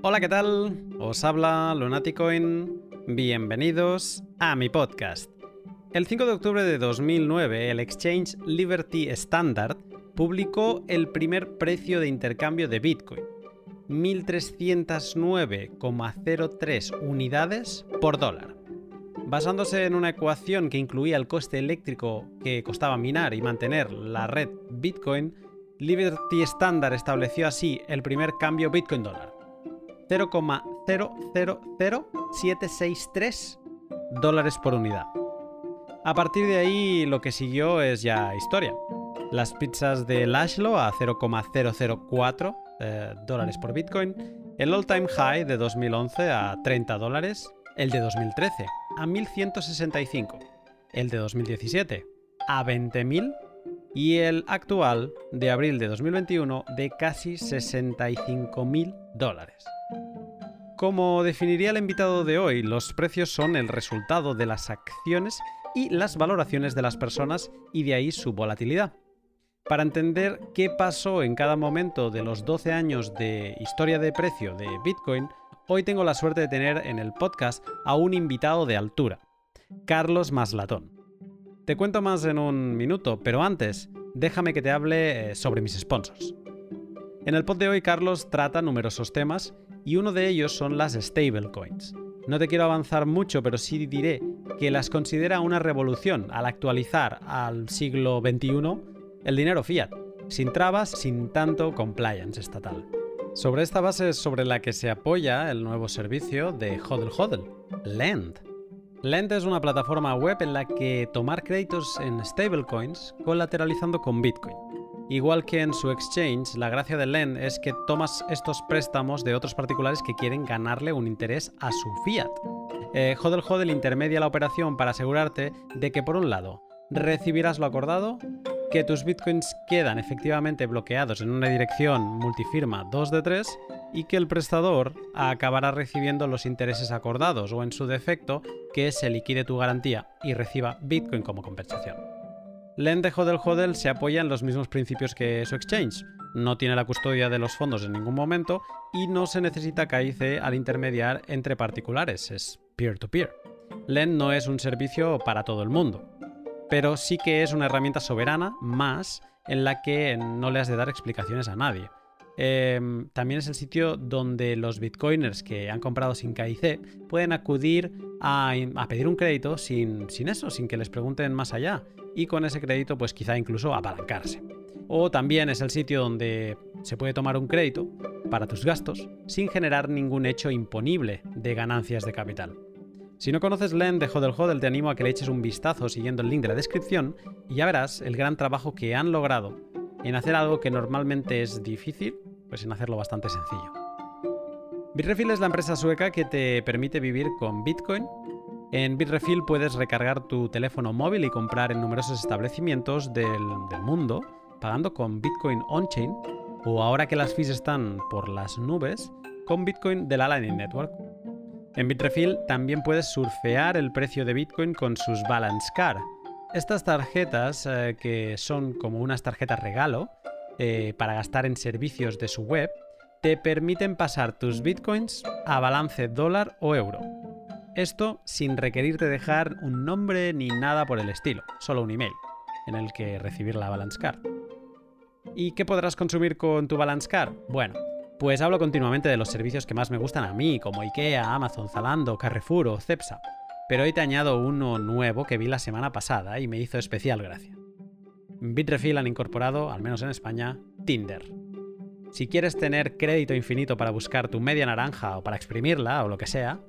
Hola, ¿qué tal? Os habla Lunaticoin. Bienvenidos a mi podcast. El 5 de octubre de 2009, el exchange Liberty Standard publicó el primer precio de intercambio de Bitcoin, 1.309,03 unidades por dólar. Basándose en una ecuación que incluía el coste eléctrico que costaba minar y mantener la red Bitcoin, Liberty Standard estableció así el primer cambio Bitcoin dólar. 0,000763 dólares por unidad. A partir de ahí lo que siguió es ya historia. Las pizzas de Lashlo a 0,004 eh, dólares por Bitcoin, el all-time high de 2011 a 30 dólares, el de 2013 a 1165, el de 2017 a 20.000 y el actual de abril de 2021 de casi 65.000 dólares. Como definiría el invitado de hoy, los precios son el resultado de las acciones y las valoraciones de las personas y de ahí su volatilidad. Para entender qué pasó en cada momento de los 12 años de historia de precio de Bitcoin, hoy tengo la suerte de tener en el podcast a un invitado de altura, Carlos Maslatón. Te cuento más en un minuto, pero antes, déjame que te hable eh, sobre mis sponsors. En el pod de hoy, Carlos trata numerosos temas y uno de ellos son las stablecoins. No te quiero avanzar mucho, pero sí diré que las considera una revolución al actualizar al siglo XXI el dinero fiat, sin trabas, sin tanto compliance estatal. Sobre esta base es sobre la que se apoya el nuevo servicio de HODL HODL, Lend. Lend es una plataforma web en la que tomar créditos en stablecoins colateralizando con Bitcoin. Igual que en su exchange, la gracia de Lend es que tomas estos préstamos de otros particulares que quieren ganarle un interés a su fiat. Eh, Hodel Hodel intermedia la operación para asegurarte de que por un lado recibirás lo acordado, que tus bitcoins quedan efectivamente bloqueados en una dirección multifirma 2 de 3 y que el prestador acabará recibiendo los intereses acordados o en su defecto que se liquide tu garantía y reciba bitcoin como compensación. Lend de Hodel Hodel se apoya en los mismos principios que su exchange. No tiene la custodia de los fondos en ningún momento y no se necesita KIC al intermediar entre particulares, es peer-to-peer. Lend no es un servicio para todo el mundo, pero sí que es una herramienta soberana más en la que no le has de dar explicaciones a nadie. Em, también es el sitio donde los bitcoiners que han comprado sin KIC pueden acudir a, pedir un crédito sin, eso, sin que les pregunten más allá. Y con ese crédito, pues quizá incluso apalancarse. O también es el sitio donde se puede tomar un crédito para tus gastos sin generar ningún hecho imponible de ganancias de capital. Si no conoces Lend de Hodel Hodel, te animo a que le eches un vistazo siguiendo el link de la descripción y ya verás el gran trabajo que han logrado en hacer algo que normalmente es difícil, pues en hacerlo bastante sencillo. Bitrefill es la empresa sueca que te permite vivir con Bitcoin. En Bitrefill puedes recargar tu teléfono móvil y comprar en numerosos establecimientos del, mundo, pagando con Bitcoin on-chain, o ahora que las fees están por las nubes, con Bitcoin de la Lightning Network. En Bitrefill también puedes surfear el precio de Bitcoin con sus Balance Card, estas tarjetas, eh, que son como unas tarjetas regalo eh, para gastar en servicios de su web, te permiten pasar tus bitcoins a balance dólar o euro. Esto sin requerirte dejar un nombre ni nada por el estilo, solo un email en el que recibir la Balance Card. ¿Y qué podrás consumir con tu Balance Card? Bueno, pues hablo continuamente de los servicios que más me gustan a mí, como IKEA, Amazon, Zalando, Carrefour o Cepsa pero hoy te añado uno nuevo que vi la semana pasada y me hizo especial gracia. Bitrefill han incorporado, al menos en España, Tinder. Si quieres tener crédito infinito para buscar tu media naranja o para exprimirla o lo que sea,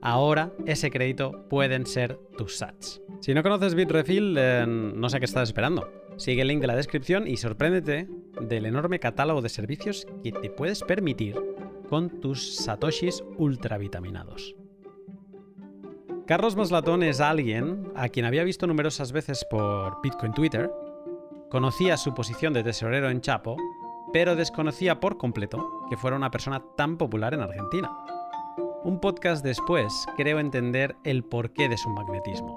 ahora ese crédito pueden ser tus sats. Si no conoces Bitrefill, eh, no sé qué estás esperando. Sigue el link de la descripción y sorpréndete del enorme catálogo de servicios que te puedes permitir con tus satoshis ultravitaminados. Carlos Maslatón es alguien a quien había visto numerosas veces por Bitcoin Twitter, conocía su posición de tesorero en Chapo, pero desconocía por completo que fuera una persona tan popular en Argentina. Un podcast después creo entender el porqué de su magnetismo.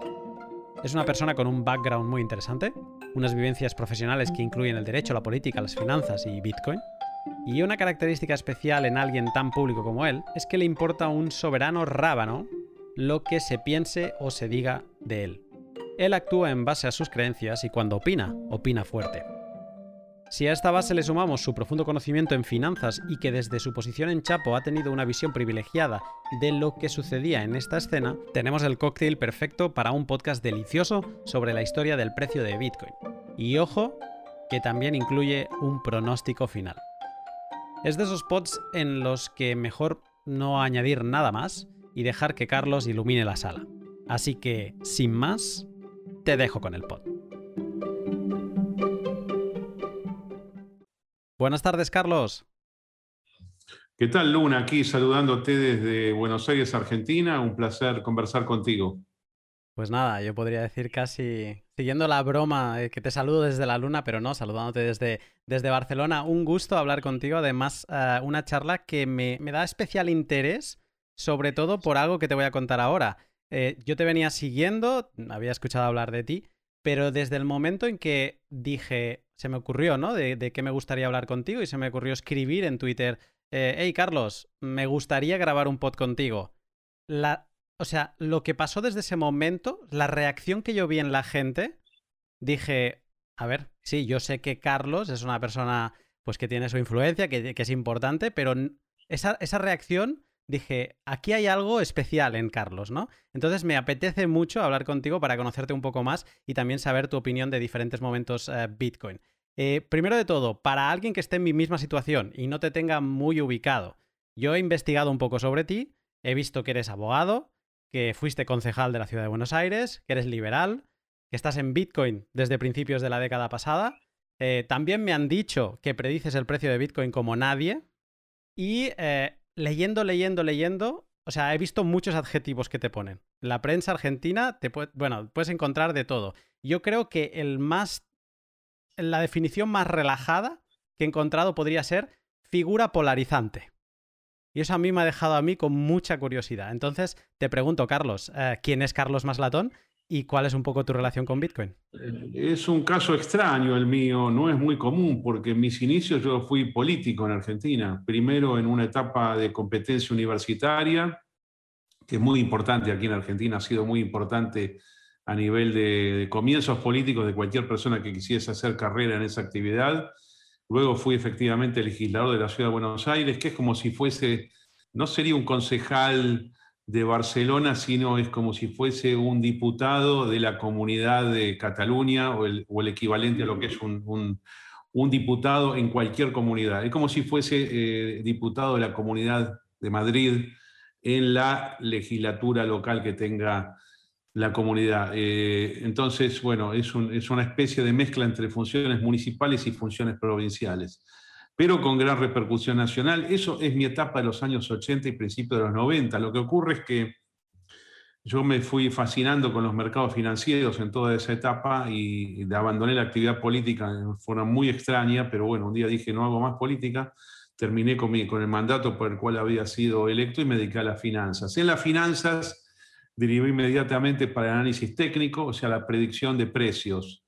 Es una persona con un background muy interesante, unas vivencias profesionales que incluyen el derecho, la política, las finanzas y Bitcoin, Y una característica especial en alguien tan público como él es que le importa un soberano rábano lo que se piense o se diga de él. Él actúa en base a sus creencias y cuando opina, opina fuerte. Si a esta base le sumamos su profundo conocimiento en finanzas y que desde su posición en Chapo ha tenido una visión privilegiada de lo que sucedía en esta escena, tenemos el cóctel perfecto para un podcast delicioso sobre la historia del precio de Bitcoin. Y ojo, que también incluye un pronóstico final. Es de esos pods en los que mejor no añadir nada más y dejar que Carlos ilumine la sala. Así que, sin más, te dejo con el pod. Buenas tardes, Carlos. ¿Qué tal, Luna? Aquí saludándote desde Buenos Aires, Argentina. Un placer conversar contigo. Pues nada, yo podría decir casi siguiendo la broma eh, que te saludo desde la luna, pero no, saludándote desde, desde Barcelona. Un gusto hablar contigo. Además, eh, una charla que me, da especial interés, sobre todo por algo que te voy a contar ahora. Eh, yo te venía siguiendo, había escuchado hablar de ti, pero desde el momento en que dije, se me ocurrió, ¿no? De, qué me gustaría hablar contigo y se me ocurrió escribir en Twitter, eh, hey Carlos, me gustaría grabar un pod contigo. La, o sea, lo que pasó desde ese momento, la reacción que yo vi en la gente, dije, a ver, sí, yo sé que Carlos es una persona pues que tiene su influencia, que, que es importante, pero esa, esa reacción dije, aquí hay algo especial en Carlos, ¿no? Entonces me apetece mucho hablar contigo para conocerte un poco más y también saber tu opinión de diferentes momentos eh, Bitcoin. Eh, primero de todo, para alguien que esté en mi misma situación y no te tenga muy ubicado, yo he investigado un poco sobre ti, he visto que eres abogado, que fuiste concejal de la ciudad de Buenos Aires, que eres liberal, que estás en Bitcoin desde principios de la década pasada. Eh, también me han dicho que predices el precio de Bitcoin como nadie. Y leyendo, leyendo, leyendo, o sea, he visto muchos adjetivos que te ponen. La prensa argentina, te bueno, puedes encontrar de todo. Yo creo que el más, la definición más relajada que he encontrado podría ser figura polarizante. Y eso a mí me ha dejado a mí con mucha curiosidad. Entonces, te pregunto, Carlos, eh, ¿quién es Carlos Maslatón? ¿Y cuál es un poco tu relación con Bitcoin? Es un caso extraño el mío, no es muy común, porque en mis inicios yo fui político en Argentina, primero en una etapa de competencia universitaria, que es muy importante aquí en Argentina, ha sido muy importante a nivel de, comienzos políticos de cualquier persona que quisiese hacer carrera en esa actividad. Luego fui efectivamente legislador de la Ciudad de Buenos Aires, que es como si fuese, no sería un concejal de Barcelona, sino es como si fuese un diputado de la comunidad de Cataluña o el, equivalente a lo que es un, diputado en cualquier comunidad. Es como si fuese eh, diputado de la comunidad de Madrid en la legislatura local que tenga la comunidad. Eh, entonces, bueno, es, es una especie de mezcla entre funciones municipales y funciones provinciales pero con gran repercusión nacional. Eso es mi etapa de los años 80 y principios de los 90. Lo que ocurre es que yo me fui fascinando con los mercados financieros en toda esa etapa y abandoné la actividad política de forma muy extraña, pero bueno, un día dije no hago más política, terminé con, el mandato por el cual había sido electo y me dediqué a las finanzas. En las finanzas derivé inmediatamente para el análisis técnico, o sea, la predicción de precios.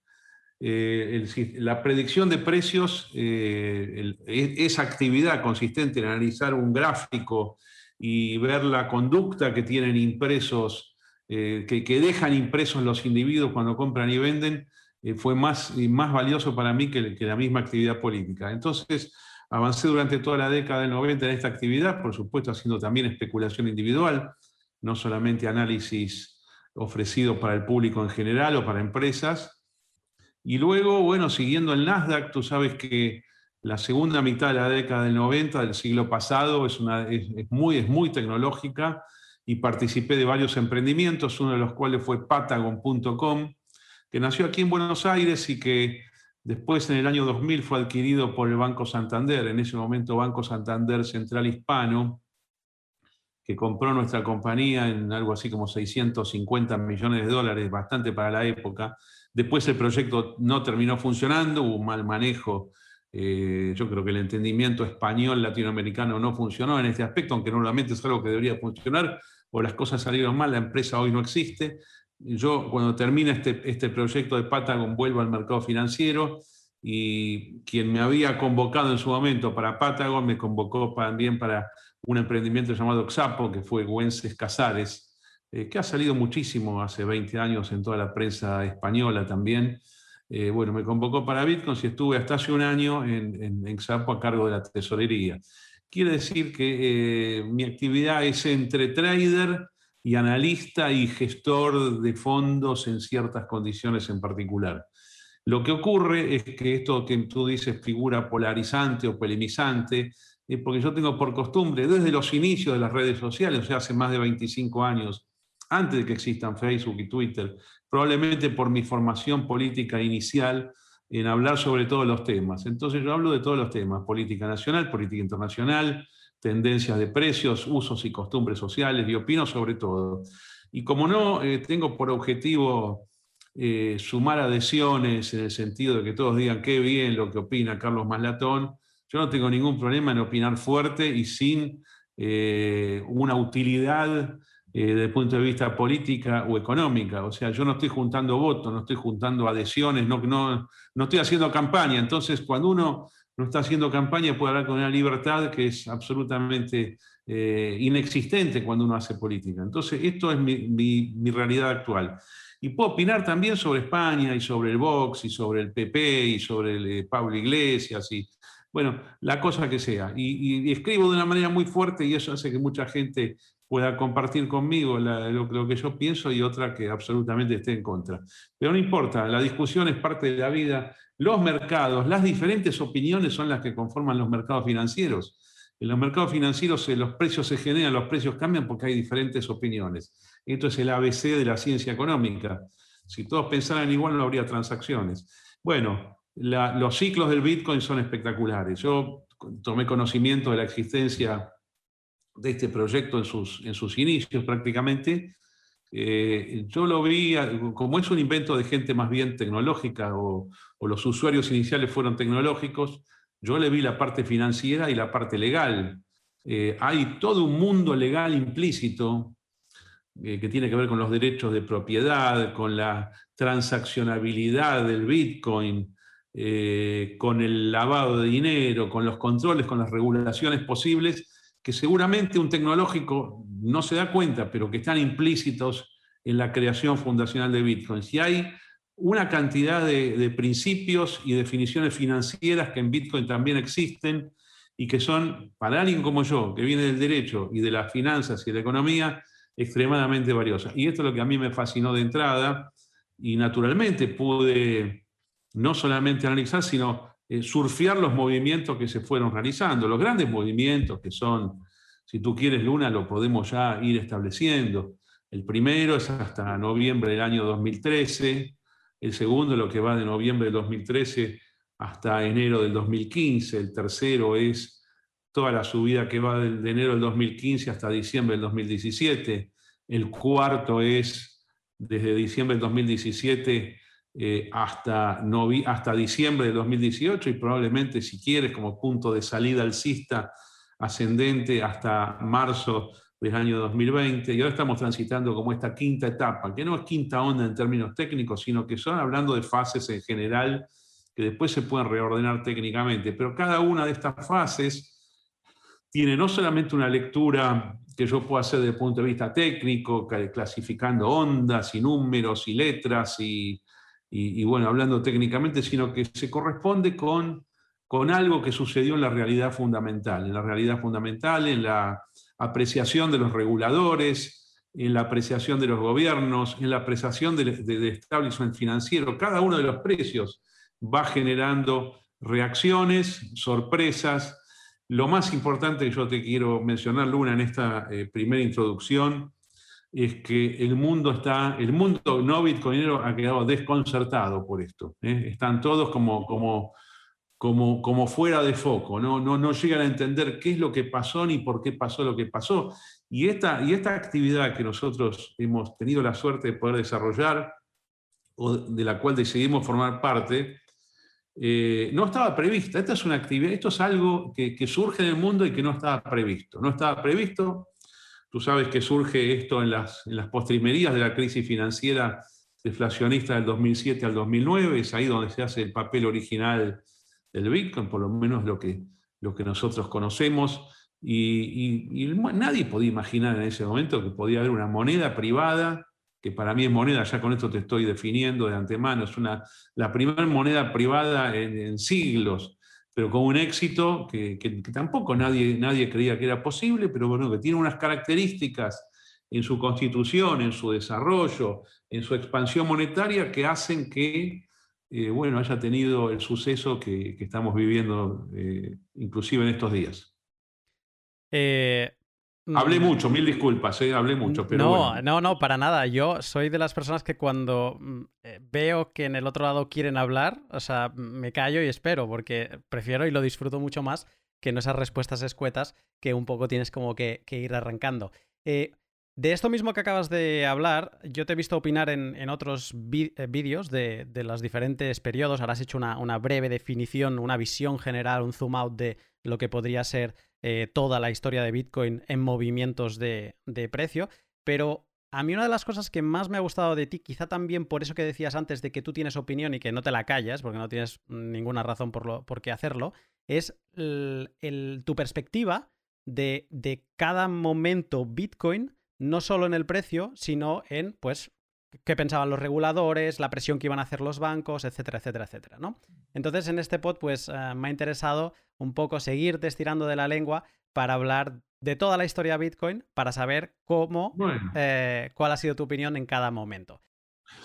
Eh, la predicción de precios, eh, e, esa actividad consistente en analizar un gráfico y ver la conducta que tienen impresos, eh, que, dejan impresos los individuos cuando compran y venden, fue más, más valioso para mí que, que, la misma actividad política. Entonces, avancé durante toda la década del 90 en esta actividad, por supuesto haciendo también especulación individual, no solamente análisis ofrecido para el público en general o para empresas, y luego, bueno, siguiendo el Nasdaq, tú sabes que la segunda mitad de la década del 90 del siglo pasado es, una, es, muy, es muy tecnológica y participé de varios emprendimientos, uno de los cuales fue patagon.com, que nació aquí en Buenos Aires y que después en el año 2000 fue adquirido por el Banco Santander, en ese momento Banco Santander Central Hispano, que compró nuestra compañía en algo así como 650 millones de dólares, bastante para la época, Después el proyecto no terminó funcionando, hubo un mal manejo. Eh, yo creo que el entendimiento español latinoamericano no funcionó en este aspecto, aunque normalmente es algo que debería funcionar, o las cosas salieron mal, la empresa hoy no existe. Yo cuando termina este, este proyecto de Patagon vuelvo al mercado financiero y quien me había convocado en su momento para Patagon me convocó también para un emprendimiento llamado Xapo, que fue Güences Casares, eh, que ha salido muchísimo hace 20 años en toda la prensa española también. Eh, bueno, me convocó para Bitcoin y estuve hasta hace un año en, en, Xapo a cargo de la tesorería. Quiere decir que eh, mi actividad es entre trader y analista y gestor de fondos en ciertas condiciones en particular. Lo que ocurre es que esto que tú dices figura polarizante o polemizante, es porque yo tengo por costumbre, desde los inicios de las redes sociales, o sea, hace más de 25 años, antes de que existan Facebook y Twitter, probablemente por mi formación política inicial, en hablar sobre todos los temas. Entonces yo hablo de todos los temas, política nacional, política internacional, tendencias de precios, usos y costumbres sociales, y opino sobre todo. Y como no eh, tengo por objetivo eh, sumar adhesiones en el sentido de que todos digan qué bien lo que opina Carlos Maslatón. Yo no tengo ningún problema en opinar fuerte y sin eh, una utilidad eh, desde el punto de vista política o económica. O sea, yo no estoy juntando votos, no estoy juntando adhesiones, no, no, no estoy haciendo campaña. Entonces, cuando uno no está haciendo campaña, puede hablar con una libertad que es absolutamente inexistente cuando uno hace política. Entonces, esto es mi, mi realidad actual. Y puedo opinar también sobre España y sobre el Vox y sobre el PP y sobre el, eh, Pablo Iglesias y, bueno, la cosa que sea. Y, escribo de una manera muy fuerte y eso hace que mucha gente pueda compartir conmigo lo, que yo pienso y otra que absolutamente esté en contra. Pero no importa, la discusión es parte de la vida. Los mercados, las diferentes opiniones son las que conforman los mercados financieros. En los mercados financieros eh, los precios se generan, los precios cambian porque hay diferentes opiniones. Esto es el ABC de la ciencia económica. Si todos pensaran igual no habría transacciones. Bueno, los ciclos del Bitcoin son espectaculares. Yo tomé conocimiento de la existencia de este proyecto en sus, en sus inicios prácticamente. Eh, yo lo vi, como es un invento de gente más bien tecnológica o, los usuarios iniciales fueron tecnológicos, yo le vi la parte financiera y la parte legal. Eh, hay todo un mundo legal implícito eh, que tiene que ver con los derechos de propiedad, con la transaccionabilidad del Bitcoin, con el lavado de dinero, con los controles, con las regulaciones posibles, que seguramente un tecnológico no se da cuenta, pero que están implícitos en la creación fundacional de Bitcoin. Si hay una cantidad de, de principios y definiciones financieras que en Bitcoin también existen y que son, para alguien como yo, que viene del derecho y de las finanzas y de la economía, extremadamente valiosa. Y esto es lo que a mí me fascinó de entrada y naturalmente pude no solamente analizar, sino eh, surfear los movimientos que se fueron realizando, los grandes movimientos que son, si tú quieres, Luna, lo podemos ya ir estableciendo. El primero es hasta noviembre del año 2013, el segundo lo que va de noviembre del 2013 hasta enero del 2015, el tercero es toda la subida que va de enero del 2015 hasta diciembre del 2017. El cuarto es desde diciembre del 2017 eh, hasta, hasta diciembre del 2018 y probablemente, si quieres, como punto de salida alcista ascendente hasta marzo del año 2020. Y ahora estamos transitando como esta quinta etapa, que no es quinta onda en términos técnicos, sino que son hablando de fases en general que después se pueden reordenar técnicamente. Pero cada una de estas fases tiene no solamente una lectura que yo puedo hacer desde el punto de vista técnico, clasificando ondas y números y letras y, bueno, hablando técnicamente, sino que se corresponde con, con algo que sucedió en la realidad fundamental, en la realidad fundamental, en la apreciación de los reguladores, en la apreciación de los gobiernos, en la apreciación del, del establishment financiero. Cada uno de los precios va generando reacciones, sorpresas, lo más importante que yo te quiero mencionar, Luna, en esta eh, primera introducción, es que el mundo está, el mundo no bitcoinero ha quedado desconcertado por esto. ¿eh? Están todos como, como, como, como fuera de foco, ¿no? No, no llegan a entender qué es lo que pasó ni por qué pasó lo que pasó. Y esta, y esta actividad que nosotros hemos tenido la suerte de poder desarrollar, de la cual decidimos formar parte, eh, no estaba prevista. Esta es una actividad, esto es algo que, surge en el mundo y que no estaba previsto. No estaba previsto. Tú sabes que surge esto en las, en las postrimerías de la crisis financiera deflacionista del 2007 al 2009, es ahí donde se hace el papel original del Bitcoin, por lo menos lo que, lo que nosotros conocemos. Y, nadie podía imaginar en ese momento que podía haber una moneda privada, que para mí es moneda, ya con esto te estoy definiendo de antemano, es una, la primera moneda privada en, siglos, pero con un éxito que, que, tampoco nadie, nadie creía que era posible, pero bueno, que tiene unas características en su constitución, en su desarrollo, en su expansión monetaria, que hacen que eh, bueno, haya tenido el suceso que, estamos viviendo, eh, inclusive en estos días. Eh, hablé mm, mucho, mil disculpas, hablé mucho, pero. No, no, no, para nada. Yo soy de las personas que cuando mm, veo que en el otro lado quieren hablar, o sea, me callo y espero, porque prefiero y lo disfruto mucho más que no esas respuestas escuetas que un poco tienes como que, ir arrancando. De esto mismo que acabas de hablar, yo te he visto opinar en, otros eh, vídeos de, los diferentes periodos. Ahora has hecho una, breve definición, una visión general, un zoom out de lo que podría ser eh, toda la historia de Bitcoin en movimientos de, precio. Pero a mí una de las cosas que más me ha gustado de ti, quizá también por eso que decías antes de que tú tienes opinión y que no te la callas, porque no tienes ninguna razón por, por qué hacerlo, es tu perspectiva de, de cada momento Bitcoin no solo en el precio, sino en, pues, qué pensaban los reguladores, la presión que iban a hacer los bancos, etcétera, etcétera, etcétera, ¿no? Entonces, en este pod, pues, eh, me ha interesado un poco seguirte estirando de la lengua para hablar de toda la historia de Bitcoin, para saber cómo, eh, cuál ha sido tu opinión en cada momento.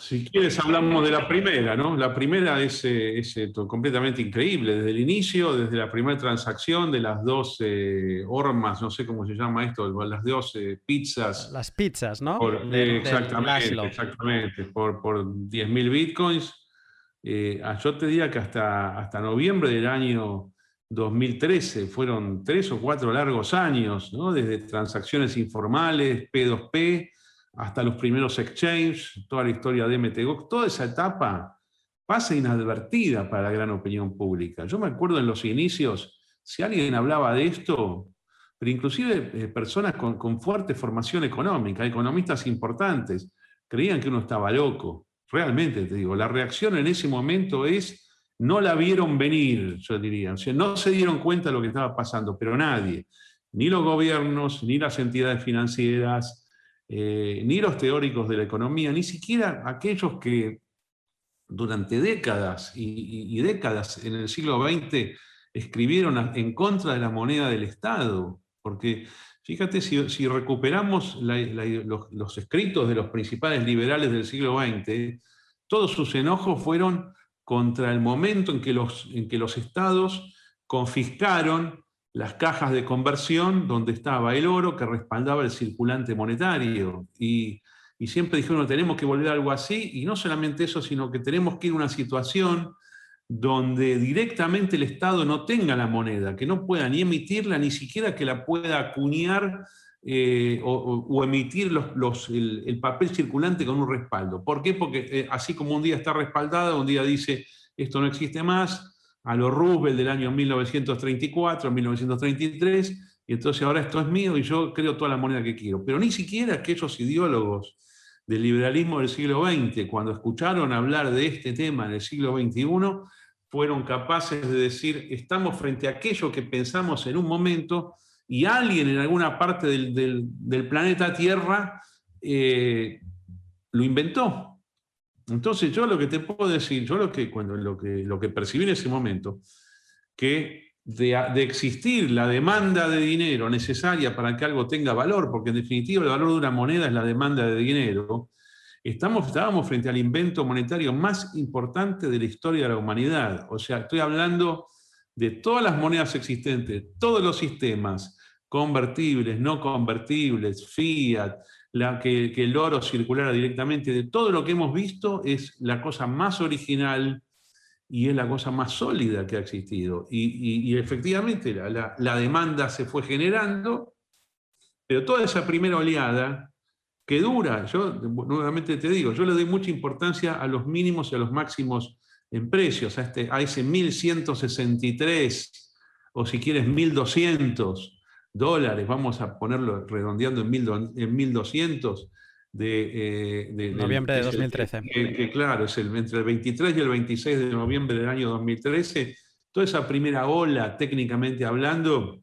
Si quieres, hablamos de la primera, ¿no? La primera es, eh, eh, completamente increíble, desde el inicio, desde la primera transacción de las dos eh, hormas, no sé cómo se llama esto, las dos pizzas. Las pizzas, ¿no? exactamente, exactamente, por, por 10.000 bitcoins. Ah, yo te diría que hasta, hasta noviembre del año 2013 fueron tres o cuatro largos años, ¿no? Desde transacciones informales, P2P hasta los primeros exchanges, toda la historia de MTGO, toda esa etapa pasa inadvertida para la gran opinión pública. Yo me acuerdo en los inicios, si alguien hablaba de esto, pero inclusive eh, personas con, fuerte formación económica, economistas importantes, creían que uno estaba loco. Realmente te digo, la reacción en ese momento es, no la vieron venir, yo diría. No se dieron cuenta de lo que estaba pasando, pero nadie, ni los gobiernos, ni las entidades financieras, eh, ni los teóricos de la economía, ni siquiera aquellos que durante décadas y, décadas en el siglo XX escribieron en contra de la moneda del Estado. Porque fíjate, si, recuperamos los, escritos de los principales liberales del siglo XX, todos sus enojos fueron contra el momento en que los, en que los estados confiscaron las cajas de conversión donde estaba el oro que respaldaba el circulante monetario. Y, siempre dijeron, tenemos que volver a algo así, y no solamente eso, sino que tenemos que ir a una situación donde directamente el Estado no tenga la moneda, que no pueda ni emitirla, ni siquiera que la pueda acuñar eh, o, emitir el, papel circulante con un respaldo. ¿Por qué? Porque eh, así como un día está respaldada, un día dice, esto no existe más, a los Roosevelt del año 1934, 1933, y entonces ahora esto es mío y yo creo toda la moneda que quiero. Pero ni siquiera aquellos ideólogos del liberalismo del siglo XX, cuando escucharon hablar de este tema en el siglo XXI, fueron capaces de decir, estamos frente a aquello que pensamos en un momento y alguien en alguna parte del, planeta Tierra eh, lo inventó. Entonces, yo lo que te puedo decir, yo lo que, cuando, lo que, lo que percibí en ese momento, que de, existir la demanda de dinero necesaria para que algo tenga valor, porque en definitiva el valor de una moneda es la demanda de dinero, estamos, estábamos frente al invento monetario más importante de la historia de la humanidad. O sea, estoy hablando de todas las monedas existentes, todos los sistemas, convertibles, no convertibles, fiat, la, que, el oro circulara directamente, de todo lo que hemos visto, es la cosa más original y es la cosa más sólida que ha existido. Y, efectivamente la, la, demanda se fue generando, pero toda esa primera oleada que dura, yo nuevamente te digo, yo le doy mucha importancia a los mínimos y a los máximos en precios, a, este, a ese 1163 o si quieres 1200 dólares, vamos a ponerlo redondeando en, 1200, de, eh, noviembre de 2013. Que, claro, es el, entre el 23 y el 26 de noviembre del año 2013. Toda esa primera ola, técnicamente hablando,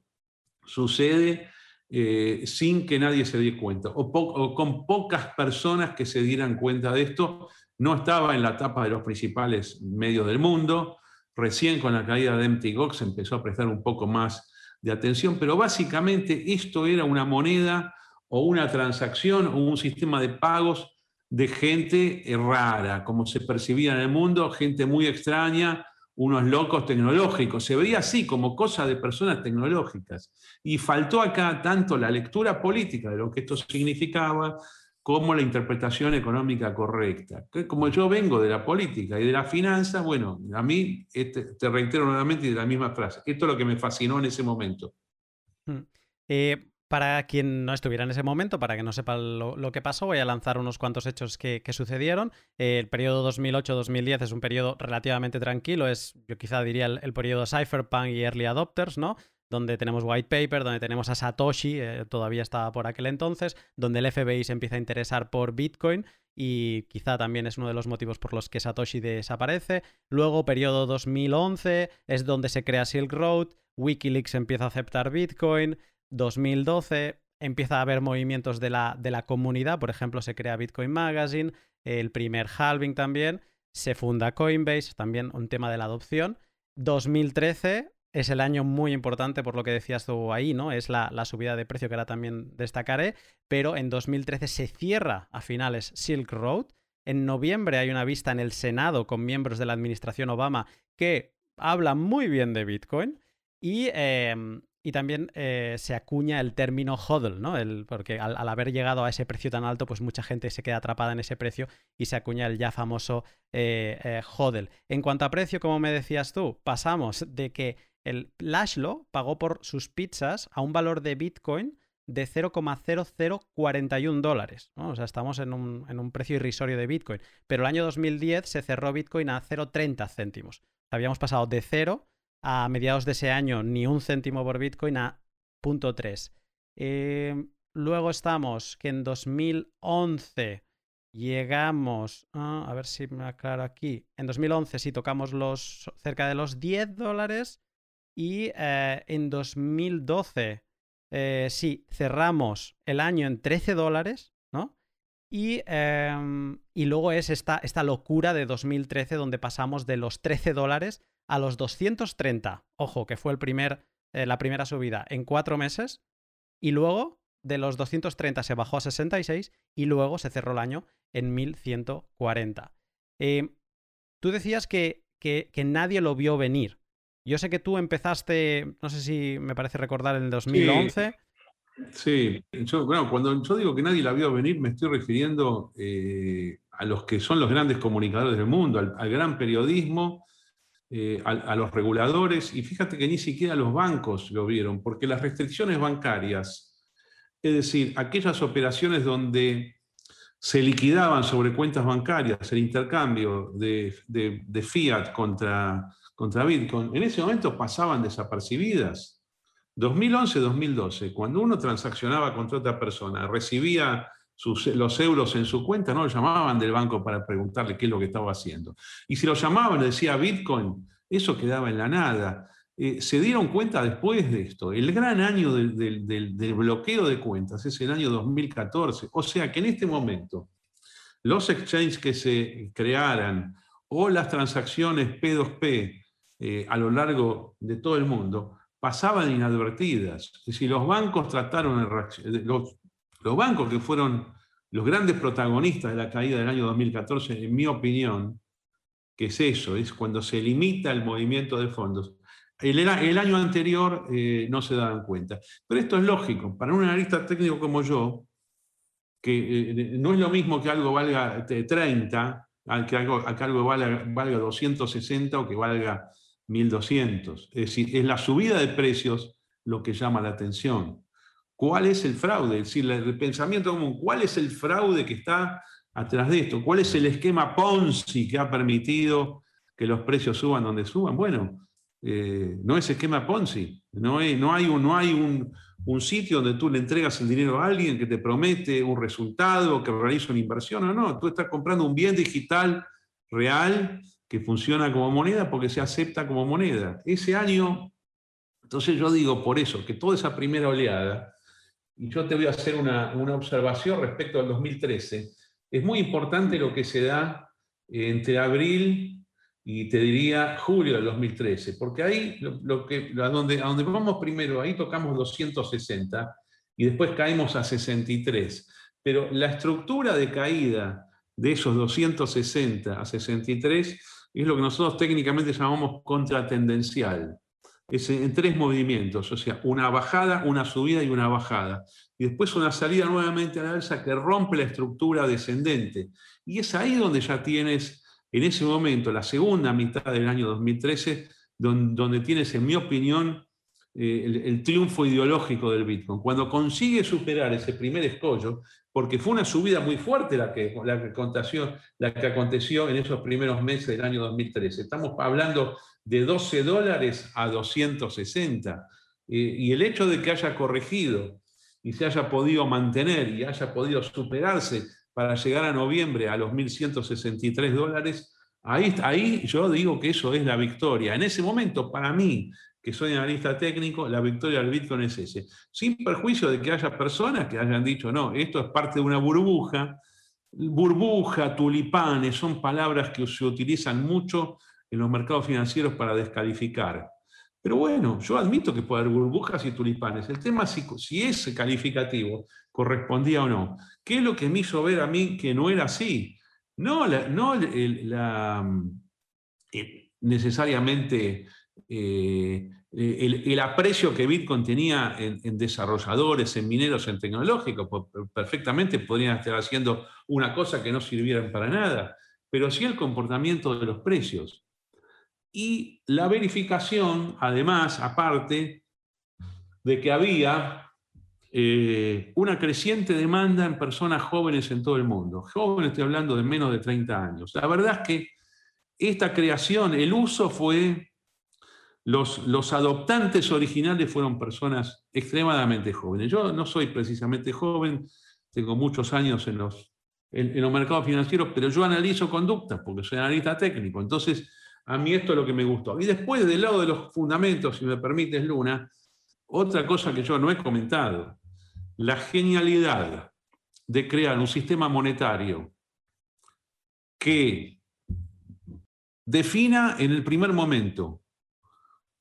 sucede eh, sin que nadie se dé cuenta, o, con pocas personas que se dieran cuenta de esto. No estaba en la tapa de los principales medios del mundo. Recién con la caída de Empty Gox empezó a prestar un poco más de atención, pero básicamente esto era una moneda o una transacción o un sistema de pagos de gente rara, como se percibía en el mundo, gente muy extraña, unos locos tecnológicos. Se veía así, como cosa de personas tecnológicas. Y faltó acá tanto la lectura política de lo que esto significaba, como la interpretación económica correcta. Como yo vengo de la política y de la finanza, bueno, a mí, este, te reitero nuevamente de la misma frase, esto es lo que me fascinó en ese momento. Hmm. Eh, para quien no estuviera en ese momento, para que no sepa lo, que pasó, voy a lanzar unos cuantos hechos que, sucedieron. Eh, el periodo 2008-2010 es un periodo relativamente tranquilo, es, yo quizá diría, el, periodo Cypherpunk y Early Adopters, ¿no? Donde tenemos White Paper, donde tenemos a Satoshi, eh, todavía estaba por aquel entonces, donde el FBI se empieza a interesar por Bitcoin y quizá también es uno de los motivos por los que Satoshi desaparece. Luego, periodo 2011, es donde se crea Silk Road, Wikileaks empieza a aceptar Bitcoin. 2012 empieza a haber movimientos de la, de la comunidad, por ejemplo, se crea Bitcoin Magazine, el primer halving también, se funda Coinbase, también un tema de la adopción. 2013 es el año muy importante por lo que decías tú ahí, ¿no? Es la, la, subida de precio que ahora también destacaré, pero en 2013 se cierra a finales Silk Road. En noviembre hay una vista en el Senado con miembros de la administración Obama que hablan muy bien de Bitcoin. Y em, y también eh, se acuña el término hodl, ¿no? El, porque al, haber llegado a ese precio tan alto, pues mucha gente se queda atrapada en ese precio y se acuña el ya famoso eh, eh, hodl. En cuanto a precio, como me decías tú, pasamos de que el Lashlo pagó por sus pizzas a un valor de Bitcoin de 0,0041 dólares. O sea, estamos en un, precio irrisorio de Bitcoin. Pero el año 2010 se cerró Bitcoin a 0,30 céntimos. Habíamos pasado de 0 a mediados de ese año ni un céntimo por Bitcoin a 0.3. Em, luego estamos que en 2011 llegamos, ah, a ver si me aclaro aquí, en 2011 sí tocamos los cerca de los 10 dólares y eh, en 2012 eh, sí cerramos el año en 13 dólares, ¿no? Y, em, y luego es esta, locura de 2013 donde pasamos de los 13 dólares a los 230. Ojo, que fue el primer, eh, la primera subida en cuatro meses. Y luego de los 230 se bajó a 66 y luego se cerró el año en 1140. Eh, tú decías que, nadie lo vio venir. Yo sé que tú empezaste, no sé si me parece recordar, en el 2011. Sí, Yo, bueno, cuando yo digo que nadie la vio venir, me estoy refiriendo eh, a los que son los grandes comunicadores del mundo, al gran periodismo eh, a, los reguladores, y fíjate que ni siquiera los bancos lo vieron, porque las restricciones bancarias, es decir, aquellas operaciones donde se liquidaban sobre cuentas bancarias el intercambio de, fiat contra, contra Bitcoin, en ese momento pasaban desapercibidas. 2011-2012, cuando uno transaccionaba contra otra persona, recibía los euros en su cuenta, no lo llamaban del banco para preguntarle qué es lo que estaba haciendo. Y si lo llamaban, le decía Bitcoin, eso quedaba en la nada. Eh, se dieron cuenta después de esto. El gran año del, bloqueo de cuentas es el año 2014. O sea que en este momento los exchanges que se crearan o las transacciones P2P eh, a lo largo de todo el mundo pasaban inadvertidas. Es decir, los bancos trataron de los, los bancos que fueron los grandes protagonistas de la caída del año 2014, en mi opinión, que es eso, es cuando se limita el movimiento de fondos. El, año anterior eh, no se daban cuenta. Pero esto es lógico. Para un analista técnico como yo, que eh, no es lo mismo que algo valga 30, que algo, que algo valga, valga 260 o que valga 1200. Es decir, es la subida de precios lo que llama la atención. ¿Cuál es el fraude? Es decir, el pensamiento común, ¿cuál es el fraude que está atrás de esto? ¿Cuál es el esquema Ponzi que ha permitido que los precios suban donde suban? Bueno, eh, no es esquema Ponzi, no, hay, no un, no un, sitio donde tú le entregas el dinero a alguien que te promete un resultado, que realiza una inversión o no. Tú estás comprando un bien digital real que funciona como moneda porque se acepta como moneda. Ese año, entonces yo digo por eso, que toda esa primera oleada, y yo te voy a hacer una, una observación respecto al 2013, es muy importante lo que se da entre abril y te diría julio del 2013, porque ahí lo, que, a, donde, a donde vamos primero, ahí tocamos 260 y después caemos a 63. Pero la estructura de caída de esos 260 a 63 es lo que nosotros técnicamente llamamos contratendencial. Es en tres movimientos, o sea, una bajada, una subida y una bajada. Y después una salida nuevamente a la alza que rompe la estructura descendente. Y es ahí donde ya tienes en ese momento, la segunda mitad del año 2013, donde, tienes, en mi opinión, eh, el, triunfo ideológico del Bitcoin. Cuando consigue superar ese primer escollo, porque fue una subida muy fuerte la que, la que, aconteció, la que aconteció en esos primeros meses del año 2013. Estamos hablando de 12 dólares a 260. Eh, y el hecho de que haya corregido y se haya podido mantener y haya podido superarse para llegar a noviembre a los 1.163 dólares, ahí, ahí yo digo que eso es la victoria. En ese momento, para mí, que soy analista técnico, la victoria del Bitcoin es ese. Sin perjuicio de que haya personas que hayan dicho, no, esto es parte de una burbuja. Burbuja, tulipanes, son palabras que se utilizan mucho en los mercados financieros para descalificar. Pero bueno, yo admito que puede haber burbujas y tulipanes. El tema es si, si calificativo correspondía o no. ¿Qué es lo que me hizo ver a mí que no era así? No, no eh, necesariamente eh, el, aprecio que Bitcoin tenía en, desarrolladores, en mineros, en tecnológicos, pues, perfectamente podrían estar haciendo una cosa que no sirvieran para nada, pero sí el comportamiento de los precios. Y la verificación, además, aparte, de que había eh, una creciente demanda en personas jóvenes en todo el mundo. Jóvenes, estoy hablando de menos de 30 años. La verdad es que esta creación, el uso fue, los, adoptantes originales fueron personas extremadamente jóvenes. Yo no soy precisamente joven, tengo muchos años en los, en los mercados financieros, pero yo analizo conductas porque soy analista técnico. Entonces, a mí esto es lo que me gustó. Y después, del lado de los fundamentos, si me permites, Luna, otra cosa que yo no he comentado, la genialidad de crear un sistema monetario que defina en el primer momento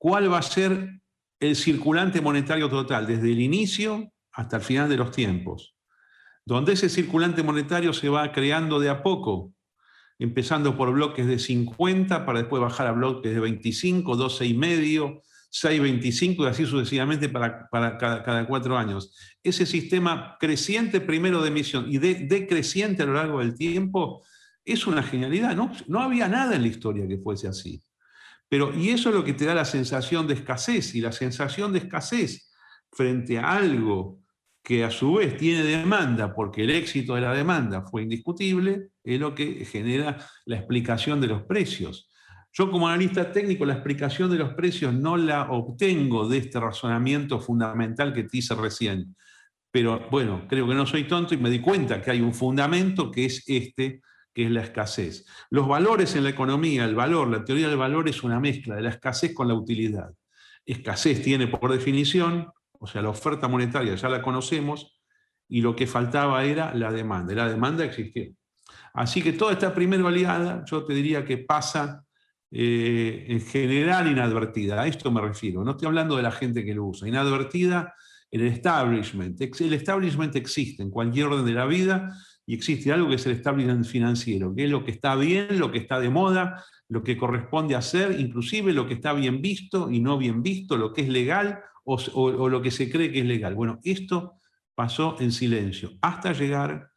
cuál va a ser el circulante monetario total desde el inicio hasta el final de los tiempos, donde ese circulante monetario se va creando de a poco empezando por bloques de 50 para después bajar a bloques de 25, 12 y medio, 6,25 y así sucesivamente para, cada, cuatro años. Ese sistema creciente primero de emisión y decreciente a lo largo del tiempo es una genialidad. No había nada en la historia que fuese así. Pero, y eso es lo que te da la sensación de escasez, y la sensación de escasez frente a algo que a su vez tiene demanda, porque el éxito de la demanda fue indiscutible, es lo que genera la explicación de los precios. Yo como analista técnico la explicación de los precios no la obtengo de este razonamiento fundamental que te hice recién. Pero bueno, creo que no soy tonto y me di cuenta que hay un fundamento que es este, que es la escasez. Los valores en la economía, el valor, la teoría del valor es una mezcla de la escasez con la utilidad. Escasez tiene por definición o sea, la oferta monetaria ya la conocemos y lo que faltaba era la demanda. Y la demanda existió. Así que toda esta primera oleada, yo te diría que pasa eh, en general inadvertida. A esto me refiero. No estoy hablando de la gente que lo usa. Inadvertida el establishment. El establishment existe en cualquier orden de la vida y existe algo que es el establishment financiero, que es lo que está bien, lo que está de moda, lo que corresponde hacer, inclusive lo que está bien visto y no bien visto, lo que es legal o, lo que se cree que es legal. Bueno, esto pasó en silencio hasta llegar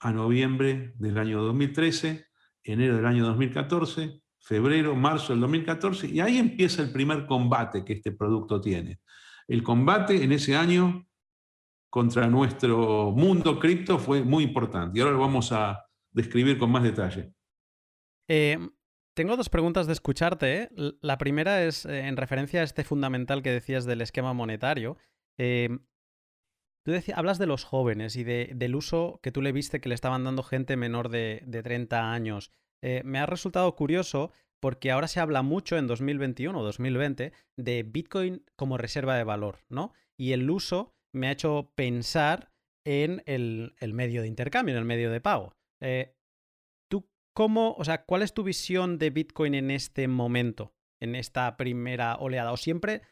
a noviembre del año 2013, enero del año 2014, febrero, marzo del 2014, y ahí empieza el primer combate que este producto tiene. El combate en ese año contra nuestro mundo cripto fue muy importante y ahora lo vamos a describir con más detalle. Eh, tengo dos preguntas de escucharte. ¿eh? La primera es eh, en referencia a este fundamental que decías del esquema monetario. Tú decías, hablas de los jóvenes y del uso que tú le viste que le estaban dando gente menor de, 30 años. Me ha resultado curioso porque ahora se habla mucho en 2021 o 2020 de Bitcoin como reserva de valor, ¿no? Y el uso me ha hecho pensar en el, medio de intercambio, en el medio de pago. Eh, ¿Tú cómo, o sea, cuál es tu visión de Bitcoin en este momento, en esta primera oleada? ¿O siempre,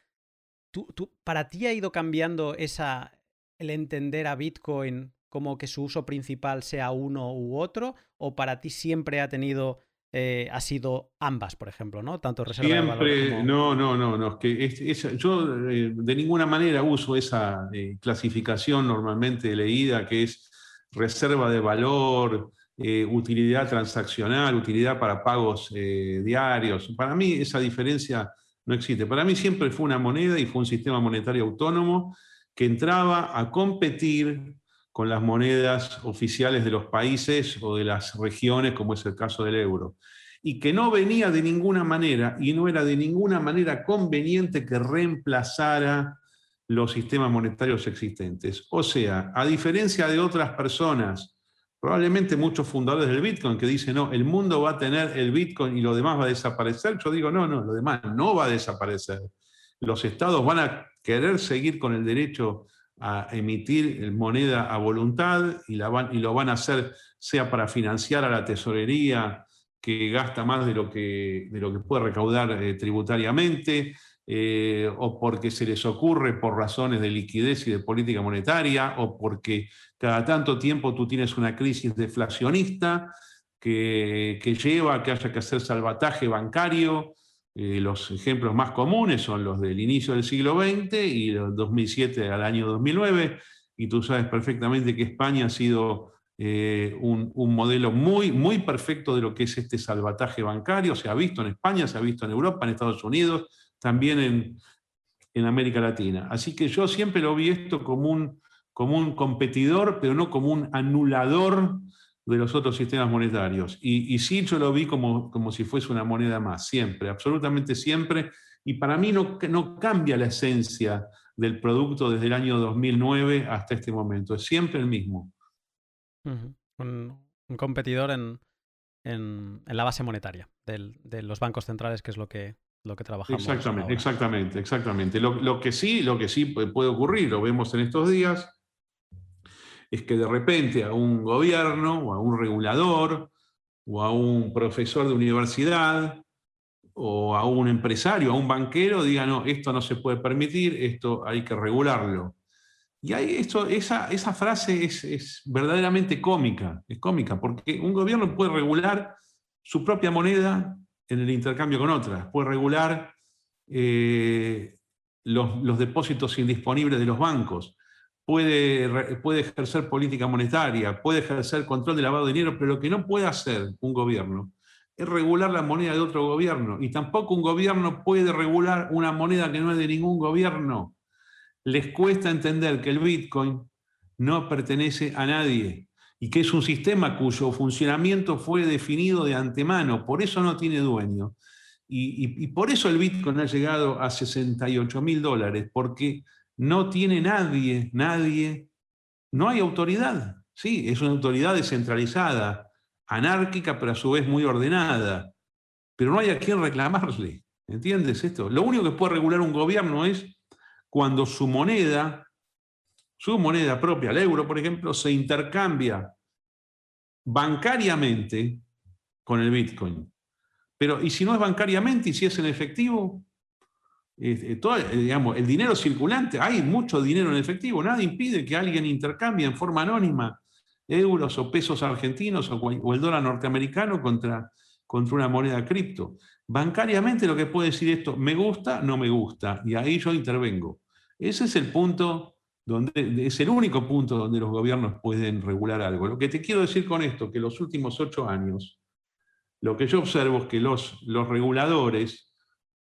tú, tú, para ti ha ido cambiando esa, el entender a Bitcoin como que su uso principal sea uno u otro? ¿O para ti siempre ha tenido eh, ha sido ambas, por ejemplo, ¿no? Tanto reserva de valor No, no, no, no. que yo eh, de ninguna manera uso esa eh, clasificación normalmente leída que es reserva de valor, utilidad transaccional, utilidad para pagos diarios. Para mí esa diferencia no existe. Para mí siempre fue una moneda y fue un sistema monetario autónomo que entraba a competir con las monedas oficiales de los países o de las regiones, como es el caso del euro, y que no venía de ninguna manera y no era de ninguna manera conveniente que reemplazara los sistemas monetarios existentes. O sea, a diferencia de otras personas, probablemente muchos fundadores del Bitcoin que dicen, no, el mundo va a tener el Bitcoin y lo demás va a desaparecer, yo digo, no, no, lo demás no va a desaparecer. Los estados van a querer seguir con el derecho a emitir moneda a voluntad y, lo van a hacer sea para financiar a la tesorería que gasta más de lo que, de lo que puede recaudar eh, tributariamente, eh, o porque se les ocurre por razones de liquidez y de política monetaria, o porque cada tanto tiempo tú tienes una crisis deflacionista que, que lleva a que haya que hacer salvataje bancario, eh, los ejemplos más comunes son los del inicio del siglo XX y del 2007 al año 2009, y tú sabes perfectamente que España ha sido eh, un, modelo muy, muy perfecto de lo que es este salvataje bancario. Se ha visto en España, se ha visto en Europa, en Estados Unidos, también en, en América Latina. Así que yo siempre lo vi esto como un, como un competidor, pero no como un anulador de los otros sistemas monetarios. Y, sí, yo lo vi como, como si fuese una moneda más, siempre, absolutamente siempre. Y para mí no, no cambia la esencia del producto desde el año 2009 hasta este momento, es siempre el mismo. un, competidor en, en, la base monetaria de los bancos centrales, que es lo que, lo que trabajamos. Exactamente, exactamente, exactamente. Lo, lo, que sí, lo que sí puede ocurrir, lo vemos en estos días, es que de repente a un gobierno o a un regulador o a un profesor de universidad o a un empresario, a un banquero, diga, no, esto no se puede permitir, esto hay que regularlo. Y esto, esa, esa frase es, verdaderamente cómica, es cómica, porque un gobierno puede regular su propia moneda en el intercambio con otras, puede regular eh, los, los, depósitos indisponibles de los bancos, puede, puede ejercer política monetaria, puede ejercer control de lavado de dinero, pero lo que no puede hacer un gobierno es regular la moneda de otro gobierno. Y tampoco un gobierno puede regular una moneda que no es de ningún gobierno. Les cuesta entender que el Bitcoin no pertenece a nadie y que es un sistema cuyo funcionamiento fue definido de antemano, por eso no tiene dueño. Y, y por eso el Bitcoin ha llegado a 68 mil dólares, porque no tiene nadie, nadie, no hay autoridad. Sí, es una autoridad descentralizada, anárquica, pero a su vez muy ordenada. Pero no hay a quien reclamarle. ¿Entiendes esto? Lo único que puede regular un gobierno es cuando su moneda, su moneda propia, el euro, por ejemplo, se intercambia bancariamente con el Bitcoin. Pero, ¿y si no es bancariamente y si es en efectivo? Eh, todo, eh, digamos, el dinero circulante, hay mucho dinero en efectivo, nada impide que alguien intercambie en forma anónima euros o pesos argentinos o, el dólar norteamericano contra, contra una moneda cripto. Bancariamente lo que puede decir esto, me gusta, no me gusta, y ahí yo intervengo. Ese es el punto donde, es el único punto donde los gobiernos pueden regular algo. Lo que te quiero decir con esto, que los últimos ocho años, lo que yo observo es que los, los reguladores,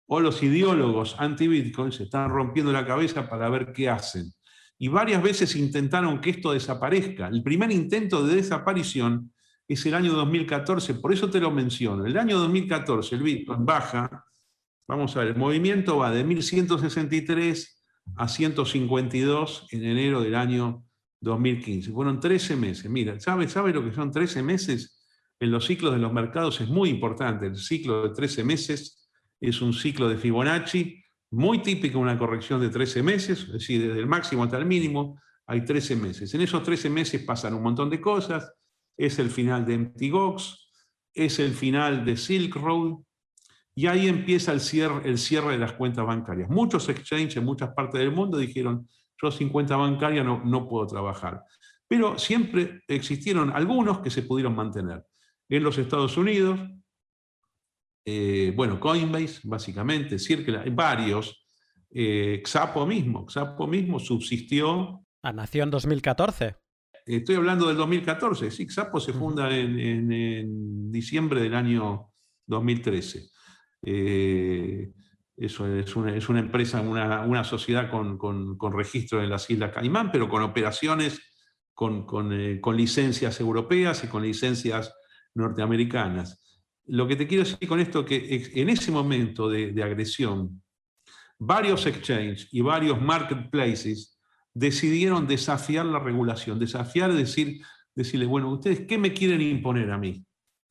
o los ideólogos anti-Bitcoin se están rompiendo la cabeza para ver qué hacen. Y varias veces intentaron que esto desaparezca. El primer intento de desaparición es el año 2014, por eso te lo menciono. El año 2014 el Bitcoin baja, vamos a ver, el movimiento va de 1163 a 152 en enero del año 2015. Fueron 13 meses. Mira, ¿sabe, ¿sabe lo que son 13 meses? En los ciclos de los mercados es muy importante. El ciclo de 13 meses es un ciclo de Fibonacci muy típico, una corrección de 13 meses, es decir, desde el máximo hasta el mínimo hay 13 meses. En esos 13 meses pasan un montón de cosas. Es el final de MTGOX, es el final de Silk Road, y ahí empieza el cierre, el cierre de las cuentas bancarias. Muchos exchanges en muchas partes del mundo dijeron, yo sin cuenta bancaria no, no puedo trabajar. Pero siempre existieron algunos que se pudieron mantener. En los Estados Unidos, eh, bueno, Coinbase, básicamente, Circle, varios. Eh, Xapo mismo, Xapo mismo subsistió. Ah, nació en 2014. Estoy hablando del 2014, sí, Xapo se funda en, diciembre del año 2013. Eh, eso es una, empresa, una, sociedad con, registro en las Islas Caimán, pero con operaciones, con, licencias europeas y con licencias norteamericanas. Lo que te quiero decir con esto es que en ese momento de, agresión, varios exchanges y varios marketplaces decidieron desafiar la regulación, desafiar, decir, decirle, bueno, ustedes, ¿qué me quieren imponer a mí?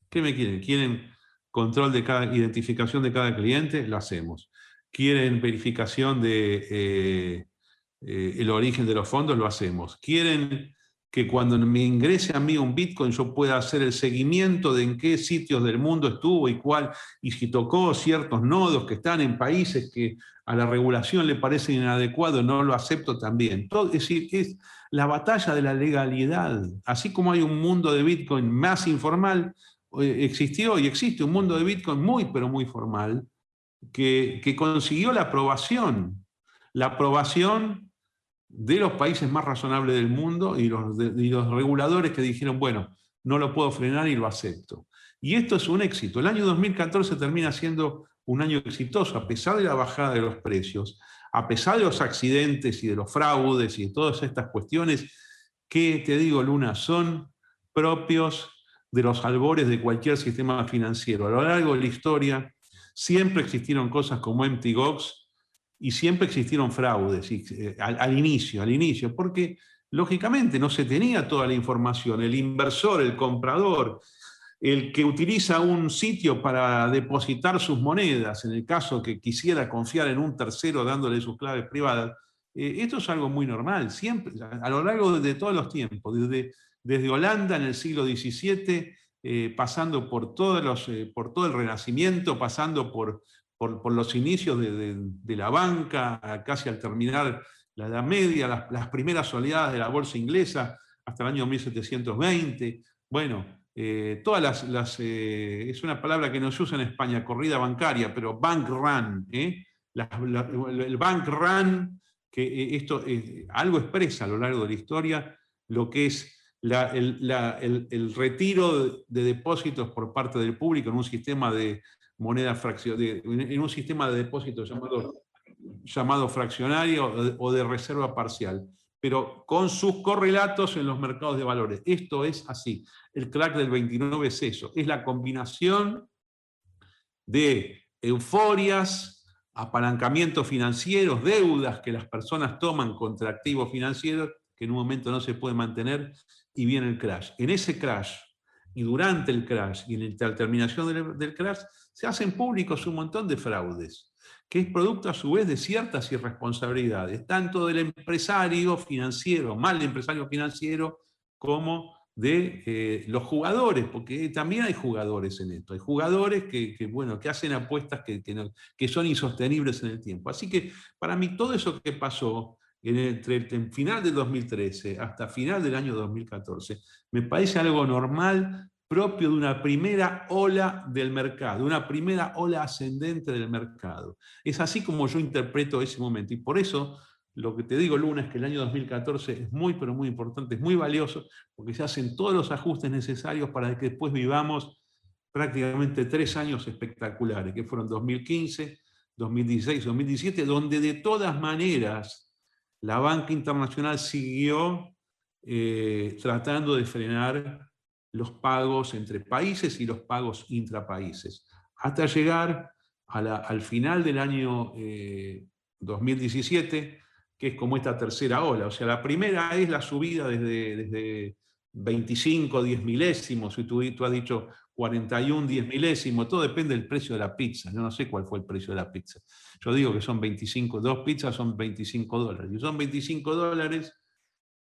¿Qué me quieren? ¿Quieren control de cada, identificación de cada cliente? Lo hacemos. ¿Quieren verificación de eh, eh, origen de los fondos? Lo hacemos. ¿Quieren que cuando me ingrese a mí un Bitcoin yo pueda hacer el seguimiento de en qué sitios del mundo estuvo y cuál, y si tocó ciertos nodos que están en países que a la regulación le parecen inadecuados, no lo acepto también. Todo, es decir, es la batalla de la legalidad. Así como hay un mundo de Bitcoin más informal, eh, existió y existe un mundo de Bitcoin muy, pero muy formal, que, que consiguió la aprobación. La aprobación de los países más razonables del mundo y los, reguladores que dijeron, bueno, no lo puedo frenar y lo acepto. Y esto es un éxito. El año 2014 termina siendo un año exitoso, a pesar de la bajada de los precios, a pesar de los accidentes y de los fraudes y de todas estas cuestiones que, te digo, Luna, son propios de los albores de cualquier sistema financiero. A lo largo de la historia siempre existieron cosas como MTGOX, y siempre existieron fraudes eh, al, inicio, al inicio, porque lógicamente no se tenía toda la información. El inversor, el comprador, el que utiliza un sitio para depositar sus monedas, en el caso que quisiera confiar en un tercero dándole sus claves privadas, eh, esto es algo muy normal, siempre, a lo largo de, todos los tiempos, desde, desde Holanda en el siglo XVII, eh, pasando por, todos los, por todo el Renacimiento, pasando por por, los inicios de, la banca, casi al terminar la Edad Media, las, primeras oleadas de la bolsa inglesa hasta el año 1720. Bueno, eh, todas las, eh, es una palabra que no se usa en España, corrida bancaria, pero bank run, ¿eh? el bank run, que esto algo expresa a lo largo de la historia lo que es el, el, retiro de depósitos por parte del público en un sistema de, moneda fraccionaria, en un sistema de depósito llamado, llamado fraccionario o de, reserva parcial, pero con sus correlatos en los mercados de valores. Esto es así. El crack del 29 es eso, es la combinación de euforias, apalancamientos financieros, deudas que las personas toman contra activos financieros que en un momento no se puede mantener y viene el crash. En ese crash y durante el crash y en la terminación del crash se hacen públicos un montón de fraudes, que es producto a su vez de ciertas irresponsabilidades, tanto del empresario financiero, mal empresario financiero, como de eh, los jugadores, porque también hay jugadores en esto, hay jugadores que, bueno, que hacen apuestas que, que, son insostenibles en el tiempo. Así que para mí todo eso que pasó entre el final del 2013 hasta final del año 2014, me parece algo normal, propio de una primera ola del mercado, una primera ola ascendente del mercado. Es así como yo interpreto ese momento. Y por eso lo que te digo, Luna, es que el año 2014 es muy, pero muy importante, es muy valioso, porque se hacen todos los ajustes necesarios para que después vivamos prácticamente tres años espectaculares, que fueron 2015, 2016, 2017, donde de todas maneras la banca internacional siguió eh, tratando de frenar los pagos entre países y los pagos intrapaíses, hasta llegar al final del año 2017, eh, que es como esta tercera ola. O sea, la primera es la subida desde, desde 25, 10 milésimos, y tú, tú has dicho 41, 10 milésimos, todo depende del precio de la pizza. Yo no sé cuál fue el precio de la pizza. Yo digo que son 25, dos pizzas son 25 dólares. Y son 25 dólares,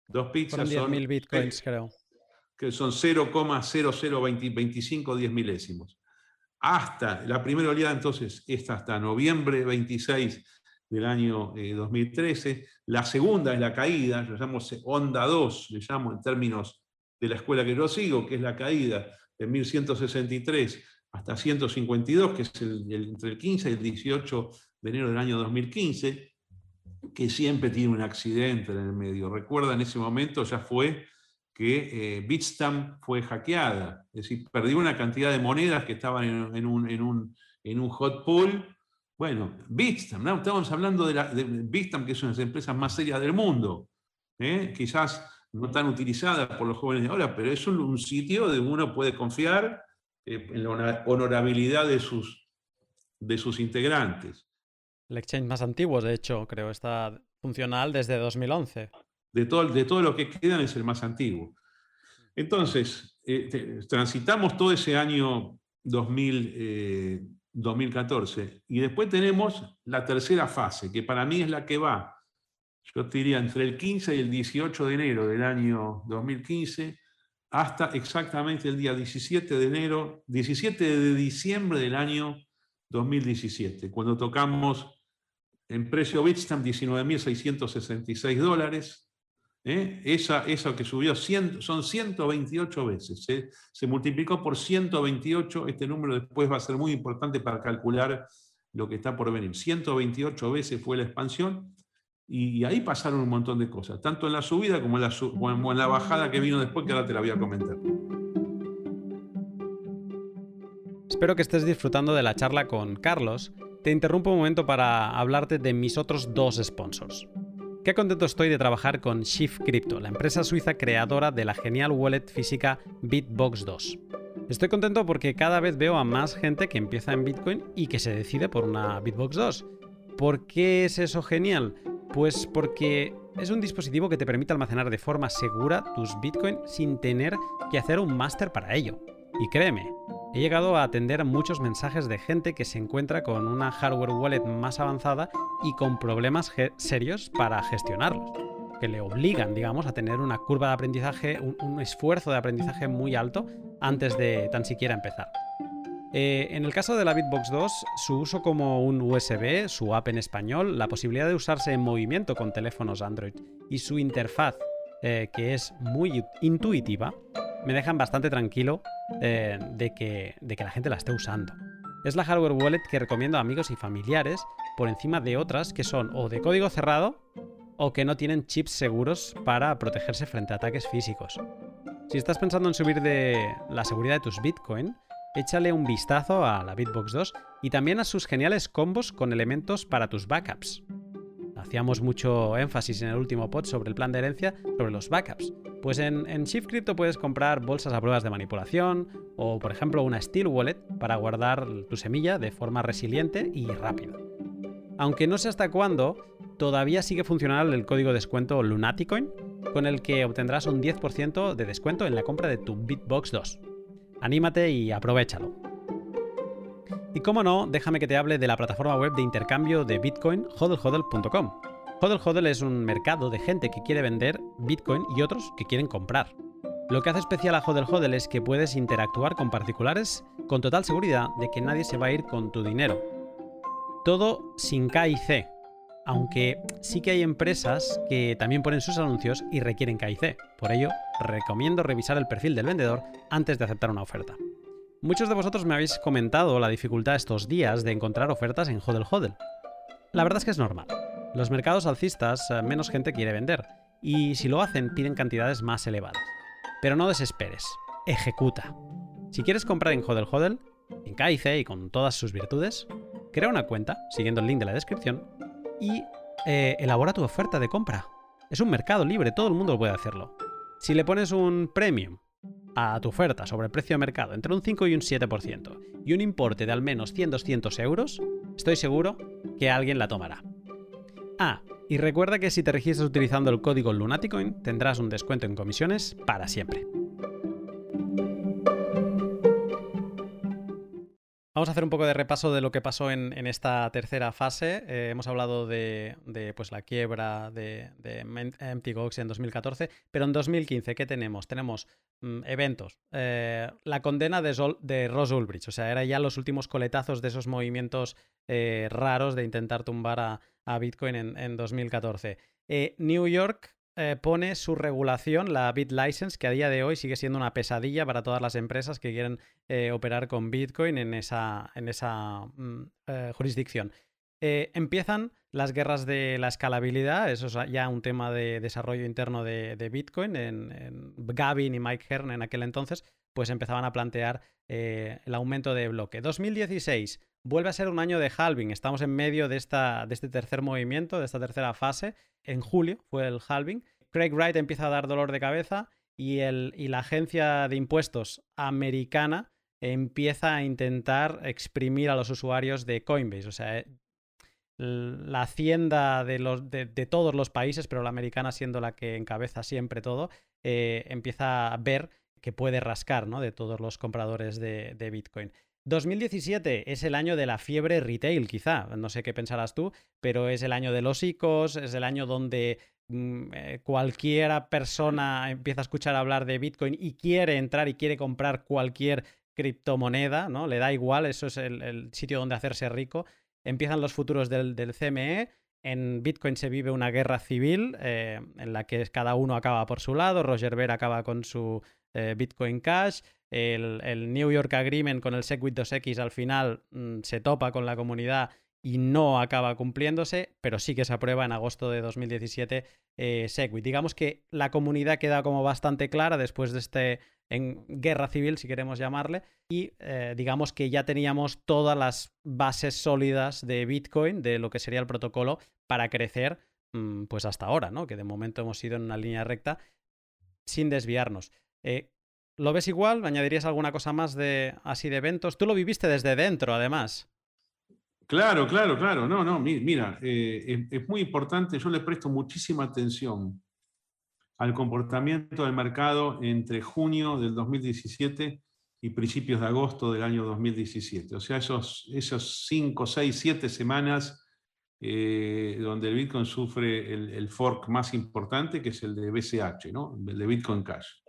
dos pizzas son... mil bitcoins, creo. Que son 0,0025 10 milésimos. Hasta la primera oleada, entonces, esta hasta noviembre 26 del año 2013. Eh, la segunda es la caída, lo llamo onda 2, le llamo en términos de la escuela que yo sigo, que es la caída de 1163 hasta 152, que es entre el 15 y el 18 de enero del año 2015, que siempre tiene un accidente en el medio. Recuerda, en ese momento ya fue que eh, Bitstamp fue hackeada, es decir, perdió una cantidad de monedas que estaban en, un, en, un, en un, hot pool. Bueno, Bitstamp, estamos hablando de, la, de Bitstamp, que es una de las empresas más serias del mundo. ¿eh? Quizás no tan utilizada por los jóvenes de ahora, pero es un, sitio donde uno puede confiar eh, en la honorabilidad de sus, de sus integrantes. El exchange más antiguo, de hecho, creo, está funcional desde 2011. De todo, de todo lo que quedan es el más antiguo. Entonces, eh, transitamos todo ese año 2000, 2014 eh, y después tenemos la tercera fase, que para mí es la que va yo te diría entre el 15 y el 18 de enero del año 2015 hasta exactamente el día 17 de enero, 17 de diciembre del año 2017, cuando tocamos en precio Bitstamp 19.666 dólares. ¿Eh? Esa, esa, que subió son 128 veces. ¿eh? Se multiplicó por 128. Este número después va a ser muy importante para calcular lo que está por venir. 128 veces fue la expansión y ahí pasaron un montón de cosas, tanto en la subida como en la, como en la bajada que vino después, que ahora te la voy a comentar. Espero que estés disfrutando de la charla con Carlos. Te interrumpo un momento para hablarte de mis otros dos sponsors. Qué contento estoy de trabajar con Shift Crypto, la empresa suiza creadora de la genial wallet física Bitbox 2. Estoy contento porque cada vez veo a más gente que empieza en Bitcoin y que se decide por una Bitbox 2. ¿Por qué es eso genial? Pues porque es un dispositivo que te permite almacenar de forma segura tus Bitcoin sin tener que hacer un máster para ello. Y créeme, he llegado a atender muchos mensajes de gente que se encuentra con una hardware wallet más avanzada y con problemas serios para gestionarlos, que le obligan, digamos, a tener una curva de aprendizaje, un esfuerzo de aprendizaje muy alto antes de tan siquiera empezar. Eh, en el caso de la Bitbox 2, su uso como un USB, su app en español, la posibilidad de usarse en movimiento con teléfonos Android y su interfaz, eh, que es muy intuitiva, me dejan bastante tranquilo eh, de, que, de que la gente la esté usando. Es la hardware wallet que recomiendo a amigos y familiares por encima de otras que son o de código cerrado o que no tienen chips seguros para protegerse frente a ataques físicos. Si estás pensando en subir de la seguridad de tus Bitcoin, échale un vistazo a la Bitbox 2 y también a sus geniales combos con elementos para tus backups. Hacíamos mucho énfasis en el último pod sobre el plan de herencia sobre los backups. Pues en, Shift Crypto puedes comprar bolsas a pruebas de manipulación o, por ejemplo, una Steel Wallet para guardar tu semilla de forma resiliente y rápida. Aunque no sé hasta cuándo, todavía sigue funcionando el código de descuento Lunaticoin, con el que obtendrás un 10% de descuento en la compra de tu Bitbox 2. Anímate y aprovechalo. Y como no, déjame que te hable de la plataforma web de intercambio de Bitcoin hodlhodl.com. HODL es un mercado de gente que quiere vender Bitcoin y otros que quieren comprar. Lo que hace especial a HODL es que puedes interactuar con particulares con total seguridad de que nadie se va a ir con tu dinero. Todo sin KIC, aunque sí que hay empresas que también ponen sus anuncios y requieren KIC. Por ello, recomiendo revisar el perfil del vendedor antes de aceptar una oferta. Muchos de vosotros me habéis comentado la dificultad estos días de encontrar ofertas en Hodel Hodel. La verdad es que es normal. Los mercados alcistas eh, menos gente quiere vender, y si lo hacen piden cantidades más elevadas. Pero no desesperes, ejecuta. Si quieres comprar en Hodel Hodel, en KIC y con todas sus virtudes, crea una cuenta, siguiendo el link de la descripción, y eh, elabora tu oferta de compra. Es un mercado libre, todo el mundo puede hacerlo. Si le pones un premium a tu oferta sobre el precio de mercado entre un 5 y un 7% y un importe de al menos 100-200 euros, estoy seguro que alguien la tomará. Ah, Y recuerda que si te registras utilizando el código Lunaticoin tendrás un descuento en comisiones para siempre. Vamos a hacer un poco de repaso de lo que pasó en, esta tercera fase. Eh, hemos hablado de, pues, la quiebra de, de Empty en 2014, pero en 2015, ¿qué tenemos? Tenemos mm, eventos. Eh, la condena de, Ross Ulbricht, o sea, era ya los últimos coletazos de esos movimientos eh, raros de intentar tumbar a, Bitcoin en 2014. New York eh, pone su regulación, la BitLicense, que a día de hoy sigue siendo una pesadilla para todas las empresas que quieren eh, operar con Bitcoin en esa, en esa mm, eh, jurisdicción. empiezan las guerras de la escalabilidad, eso es ya un tema de desarrollo interno de, Bitcoin. En, Gavin y Mike Hearn en aquel entonces, pues empezaban a plantear el aumento de bloque. 2016 vuelve a ser un año de halving. Estamos en medio de, esta, de este tercer movimiento, de esta tercera fase en julio, fue el halving. Craig Wright empieza a dar dolor de cabeza y, el, y la agencia de impuestos americana empieza a intentar exprimir a los usuarios de Coinbase. O sea, eh, la hacienda de, los, de, todos los países, pero la americana siendo la que encabeza siempre todo, eh, empieza a ver que puede rascar ¿no? de todos los compradores de, de Bitcoin. 2017 es el año de la fiebre retail, quizá. No sé qué pensarás tú, pero es el año de los ICOs, es el año donde mm, eh, cualquiera persona empieza a escuchar hablar de Bitcoin y quiere entrar y quiere comprar cualquier criptomoneda, ¿no? Le da igual, eso es el, sitio donde hacerse rico. Empiezan los futuros del, CME. En Bitcoin se vive una guerra civil eh, en la que cada uno acaba por su lado. Roger Ver acaba con su eh, Bitcoin Cash el, New York Agreement con el SegWit 2X al final mm, se topa con la comunidad y no acaba cumpliéndose, pero sí que se aprueba en agosto de 2017 eh, SegWit. Digamos que la comunidad queda como bastante clara después de este en guerra civil, si queremos llamarle, y eh, digamos que ya teníamos todas las bases sólidas de Bitcoin, de lo que sería el protocolo, para crecer, mm, pues hasta ahora, ¿no? Que de momento hemos ido en una línea recta sin desviarnos. Eh, ¿Lo ves igual? ¿Añadirías alguna cosa más de así de eventos? Tú lo viviste desde dentro, además. Claro, claro, claro. No, no, mira, eh, es, muy importante, yo le presto muchísima atención al comportamiento del mercado entre junio del 2017 y principios de agosto del año 2017. O sea, esos, esos cinco, seis, siete semanas eh, donde el Bitcoin sufre el, fork más importante, que es el de BCH, ¿no? el de Bitcoin Cash.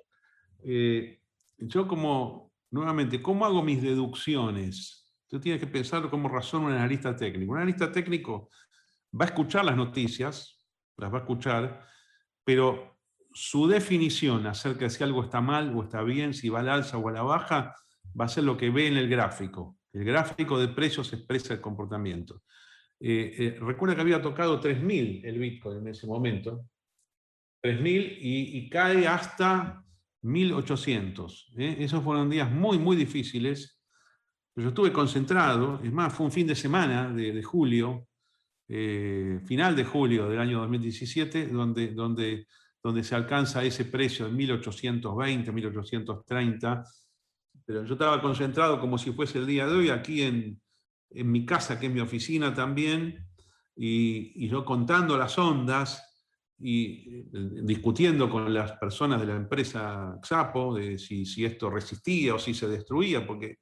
Eh, yo como, nuevamente, ¿cómo hago mis deducciones? Tú tienes que pensar como razón un analista técnico. Un analista técnico va a escuchar las noticias, las va a escuchar, pero su definición acerca de si algo está mal o está bien, si va al alza o a la baja, va a ser lo que ve en el gráfico. El gráfico de precios expresa el comportamiento. Eh, eh, recuerda que había tocado 3.000 el Bitcoin en ese momento, 3.000 y, y cae hasta 1800. ¿eh? Esos fueron días muy, muy difíciles. Yo estuve concentrado, es más, fue un fin de semana de, julio, eh, final de julio del año 2017, donde, donde, donde se alcanza ese precio de 1820, 1830. Pero yo estaba concentrado como si fuese el día de hoy, aquí en, en mi casa, que es mi oficina también, y, y yo contando las ondas, y eh, discutiendo con las personas de la empresa Xapo de si, si, esto resistía o si se destruía, porque eh,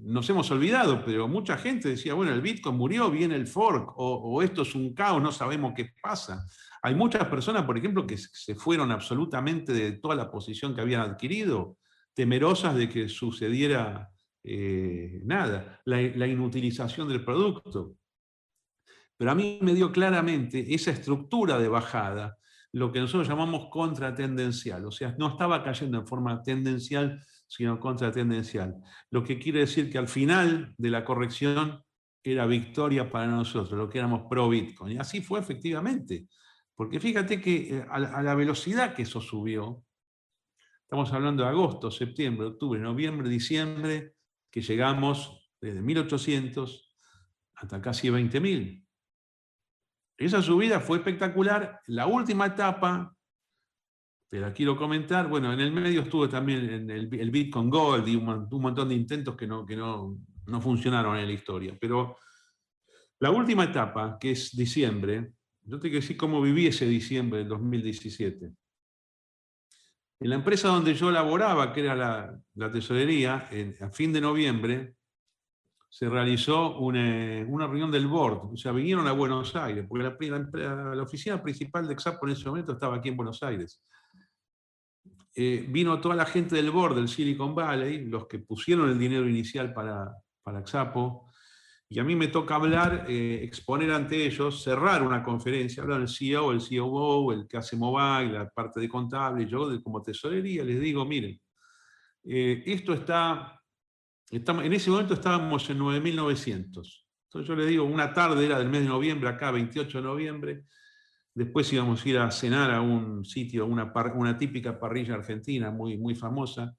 nos hemos olvidado, pero mucha gente decía, bueno, el Bitcoin murió, viene el fork, o, esto es un caos, no sabemos qué pasa. Hay muchas personas, por ejemplo, que se fueron absolutamente de toda la posición que habían adquirido, temerosas de que sucediera eh, nada, la, la inutilización del producto. Pero a mí me dio claramente esa estructura de bajada, lo que nosotros llamamos contratendencial, o sea, no estaba cayendo en forma tendencial, sino contratendencial. Lo que quiere decir que al final de la corrección era victoria para nosotros, lo que éramos pro Bitcoin. Y así fue efectivamente. Porque fíjate que eh, a la velocidad que eso subió, estamos hablando de agosto, septiembre, octubre, noviembre, diciembre, que llegamos desde 1800 hasta casi 20.000. Esa subida fue espectacular. La última etapa, te la quiero comentar, bueno, en el medio estuvo también en el, Bitcoin Gold y un, montón de intentos que, no, que no, funcionaron en la historia. Pero la última etapa, que es diciembre, yo tengo que decir cómo viví ese diciembre del 2017. En la empresa donde yo laboraba, que era la, tesorería, a fin de noviembre, se realizó una, reunión del board. O sea, vinieron a Buenos Aires, porque la, oficina principal de Exapo en ese momento estaba aquí en Buenos Aires. Eh, vino toda la gente del board del Silicon Valley, los que pusieron el dinero inicial para, para Exapo, y a mí me toca hablar, eh, exponer ante ellos, cerrar una conferencia, hablar el CEO, el COO, el que hace mobile, la parte de contable, yo como tesorería les digo, miren, eh, esto está, en ese momento estábamos en 9.900. Entonces yo les digo, una tarde era del mes de noviembre, acá 28 de noviembre, después íbamos a ir a cenar a un sitio, una, típica parrilla argentina muy, muy famosa,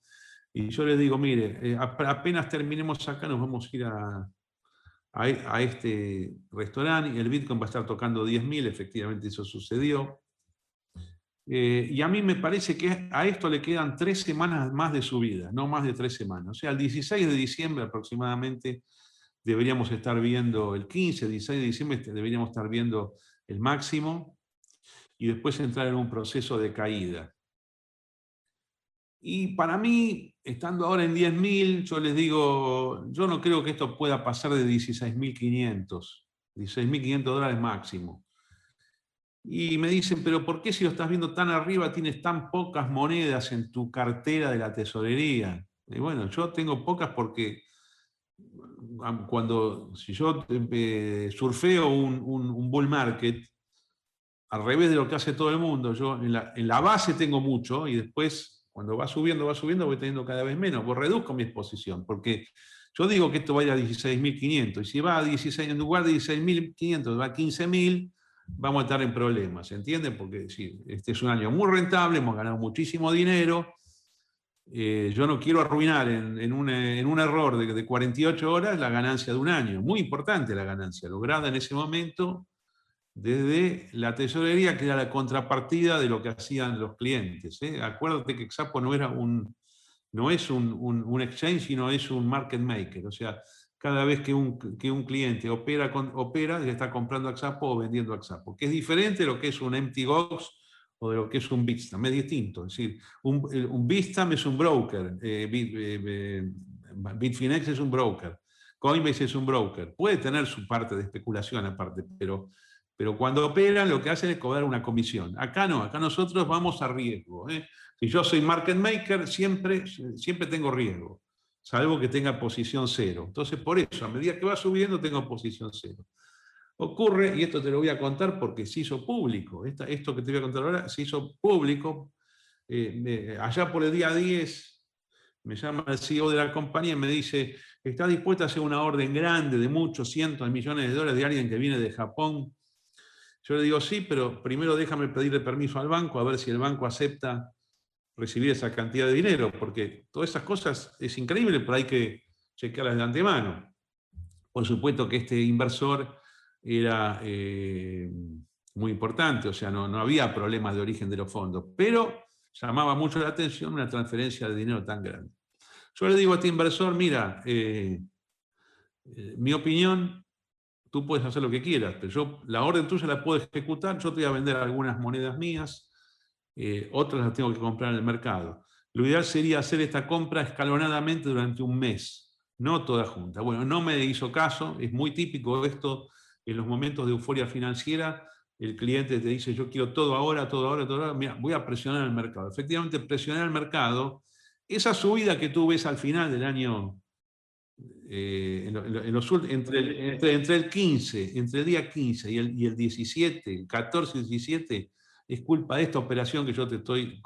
y yo les digo, mire, eh, apenas terminemos acá nos vamos a ir a, a, este restaurante y el Bitcoin va a estar tocando 10.000, efectivamente eso sucedió. Eh, y a mí me parece que a esto le quedan tres semanas más de su vida, no más de tres semanas. O sea, el 16 de diciembre aproximadamente deberíamos estar viendo, el 15, 16 de diciembre deberíamos estar viendo el máximo y después entrar en un proceso de caída. Y para mí, estando ahora en 10.000, yo les digo, yo no creo que esto pueda pasar de 16.500, 16.500 dólares máximo. Y me dicen, pero ¿por qué si lo estás viendo tan arriba tienes tan pocas monedas en tu cartera de la tesorería? Y bueno, yo tengo pocas porque cuando, si yo eh, surfeo un, bull market, al revés de lo que hace todo el mundo, yo en la, en la base tengo mucho y después cuando va subiendo, va subiendo, voy teniendo cada vez menos. Pues reduzco mi exposición, porque yo digo que esto vaya a 16.500, y si va a 16, en lugar de 16.500, va a 15.000, vamos a estar en problemas, ¿se entiende? Porque sí, este es un año muy rentable, hemos ganado muchísimo dinero, eh, yo no quiero arruinar en, un, error de, de, 48 horas la ganancia de un año. Muy importante la ganancia, lograda en ese momento desde la tesorería, que era la contrapartida de lo que hacían los clientes. ¿eh? Acuérdate que Exapo no, era un, no es un, exchange, sino es un market maker. O sea, cada vez que un, un cliente opera, con, opera, está comprando Exapo o vendiendo Exapo, que es diferente de lo que es un empty box o de lo que es un Bitstamp, es distinto. Es decir, un, un Bitstamp es un broker, eh, eh, Bitfinex es un broker, Coinbase es un broker. Puede tener su parte de especulación aparte, pero pero cuando operan lo que hacen es cobrar una comisión. Acá no, acá nosotros vamos a riesgo. ¿eh? Si yo soy market maker, siempre, siempre tengo riesgo, salvo que tenga posición cero. Entonces, por eso, a medida que va subiendo, tengo posición cero. Ocurre, y esto te lo voy a contar porque se hizo público, esto que te voy a contar ahora se hizo público, eh, allá por el día 10, me llama el CEO de la compañía y me dice, ¿está dispuesta a hacer una orden grande de muchos cientos de millones de dólares de alguien que viene de Japón yo le digo, sí, pero primero déjame pedirle permiso al banco a ver si el banco acepta recibir esa cantidad de dinero, porque todas esas cosas es increíble, pero hay que chequearlas de antemano. Por supuesto que este inversor era eh, muy importante, o sea, no, no había problemas de origen de los fondos, pero llamaba mucho la atención una transferencia de dinero tan grande. Yo le digo a este inversor, mira, eh, eh, mi opinión tú puedes hacer lo que quieras, pero yo la orden tuya la puedo ejecutar, yo te voy a vender algunas monedas mías, eh, otras las tengo que comprar en el mercado. Lo ideal sería hacer esta compra escalonadamente durante un mes, no toda junta. Bueno, no me hizo caso, es muy típico esto en los momentos de euforia financiera, el cliente te dice yo quiero todo ahora, todo ahora, todo ahora, mira, voy a presionar el mercado. Efectivamente, presionar el mercado, esa subida que tú ves al final del año eh, en, los, entre, el, entre, el 15, entre el día 15 y el, y el 17, el 14 y el 17, es culpa de esta operación que yo te estoy,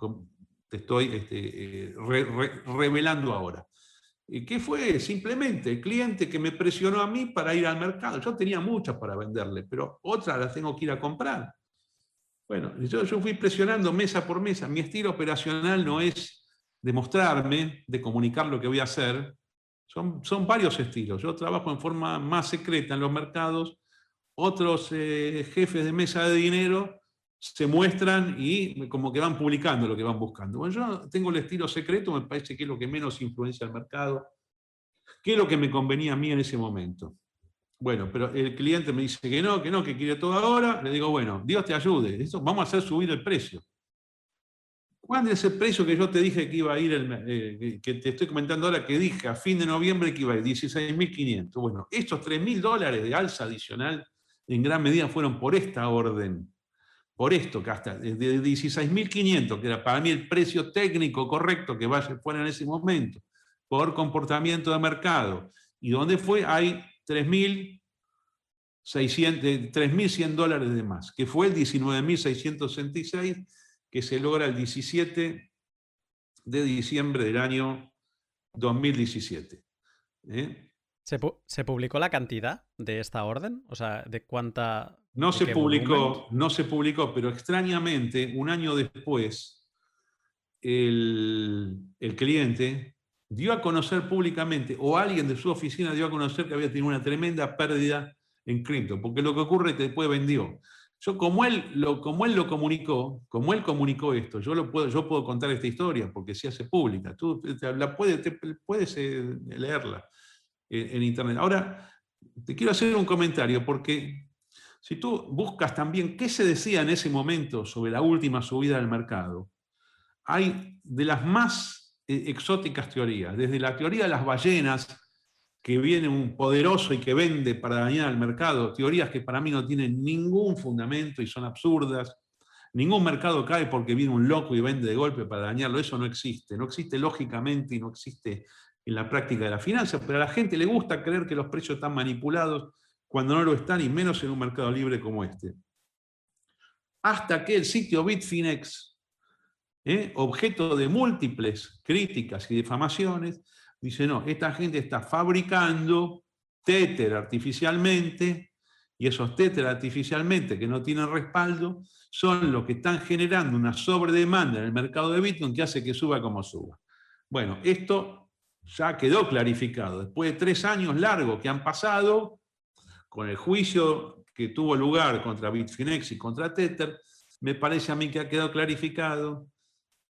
te estoy este, eh, revelando ahora. ¿Qué fue? Simplemente el cliente que me presionó a mí para ir al mercado. Yo tenía muchas para venderle, pero otras las tengo que ir a comprar. Bueno, yo, yo fui presionando mesa por mesa. Mi estilo operacional no es demostrarme, de comunicar lo que voy a hacer, son, varios estilos. Yo trabajo en forma más secreta en los mercados, otros eh, jefes de mesa de dinero se muestran y como que van publicando lo que van buscando. Bueno, yo tengo el estilo secreto, me parece que es lo que menos influencia al mercado, que es lo que me convenía a mí en ese momento. Bueno, pero el cliente me dice que no, que no, que quiere todo ahora. Le digo, bueno, Dios te ayude. Eso, vamos a hacer subir el precio. ¿Cuál es el precio que yo te dije que iba a ir, eh, que te estoy comentando ahora, que dije a fin de noviembre que iba a ir? 16.500. Bueno, estos 3.000 dólares de alza adicional en gran medida fueron por esta orden. Por esto, que hasta de 16.500, que era para mí el precio técnico correcto que vaya fuera en ese momento, por comportamiento de mercado. ¿Y dónde fue? Hay 3.100 dólares de más, que fue el 19.666 que se logra el 17 de diciembre del año 2017. ¿eh? ¿Se, publicó la cantidad de esta orden? O sea, ¿de cuánta...? No se publicó, no se publicó, pero extrañamente, un año después, el, el cliente dio a conocer públicamente, o alguien de su oficina dio a conocer que había tenido una tremenda pérdida en cripto, porque lo que ocurre es que después vendió yo, como él, lo, como él lo comunicó, como él comunicó esto, yo, lo puedo, yo puedo contar esta historia porque se hace pública. Tú la puedes, puedes eh, leerla en, internet. Ahora, te quiero hacer un comentario porque si tú buscas también qué se decía en ese momento sobre la última subida del mercado, hay de las más eh, exóticas teorías, desde la teoría de las ballenas, que viene un poderoso y que vende para dañar al mercado, teorías que para mí no tienen ningún fundamento y son absurdas. Ningún mercado cae porque viene un loco y vende de golpe para dañarlo, eso no existe, no existe lógicamente y no existe en la práctica de la finanza, pero a la gente le gusta creer que los precios están manipulados cuando no lo están y menos en un mercado libre como este. Hasta que el sitio Bitfinex, ¿eh? objeto de múltiples críticas y difamaciones, Dice, no, esta gente está fabricando Tether artificialmente y esos Tether artificialmente que no tienen respaldo son los que están generando una sobredemanda en el mercado de Bitcoin que hace que suba como suba. Bueno, esto ya quedó clarificado. Después de tres años largos que han pasado, con el juicio que tuvo lugar contra Bitfinex y contra Tether, me parece a mí que ha quedado clarificado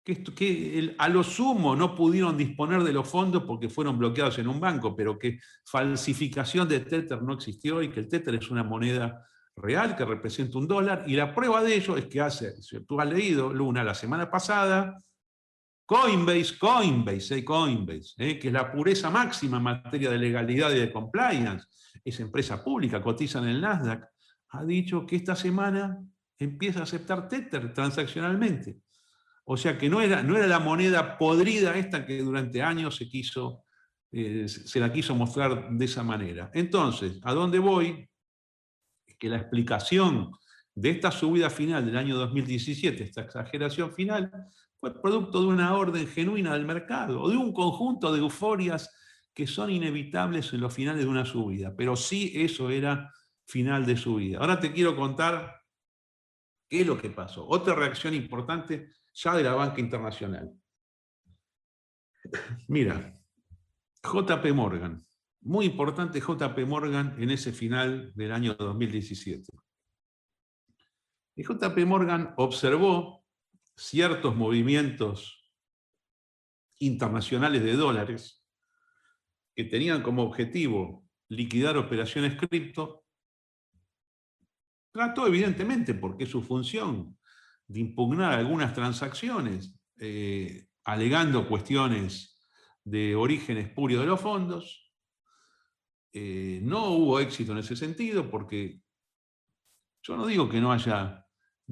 que, a lo sumo no pudieron disponer de los fondos porque fueron bloqueados en un banco, pero que falsificación de Tether no existió y que el Tether es una moneda real que representa un dólar. Y la prueba de ello es que hace, tú has leído, Luna, la semana pasada, Coinbase, Coinbase, eh, Coinbase, eh, que es la pureza máxima en materia de legalidad y de compliance, es empresa pública, cotiza en el Nasdaq, ha dicho que esta semana empieza a aceptar Tether transaccionalmente. O sea que no era, no era la moneda podrida esta que durante años se, quiso, eh, se la quiso mostrar de esa manera. Entonces, ¿a dónde voy? Es que la explicación de esta subida final del año 2017, esta exageración final, fue producto de una orden genuina del mercado, o de un conjunto de euforias que son inevitables en los finales de una subida. Pero sí eso era final de subida. Ahora te quiero contar qué es lo que pasó. Otra reacción importante ya de la banca internacional. Mira, JP Morgan, muy importante JP Morgan en ese final del año 2017. Y JP Morgan observó ciertos movimientos internacionales de dólares que tenían como objetivo liquidar operaciones cripto. Trató evidentemente, porque es su función, de impugnar algunas transacciones, eh, alegando cuestiones de origen espurio de los fondos. Eh, no hubo éxito en ese sentido porque yo no digo que no haya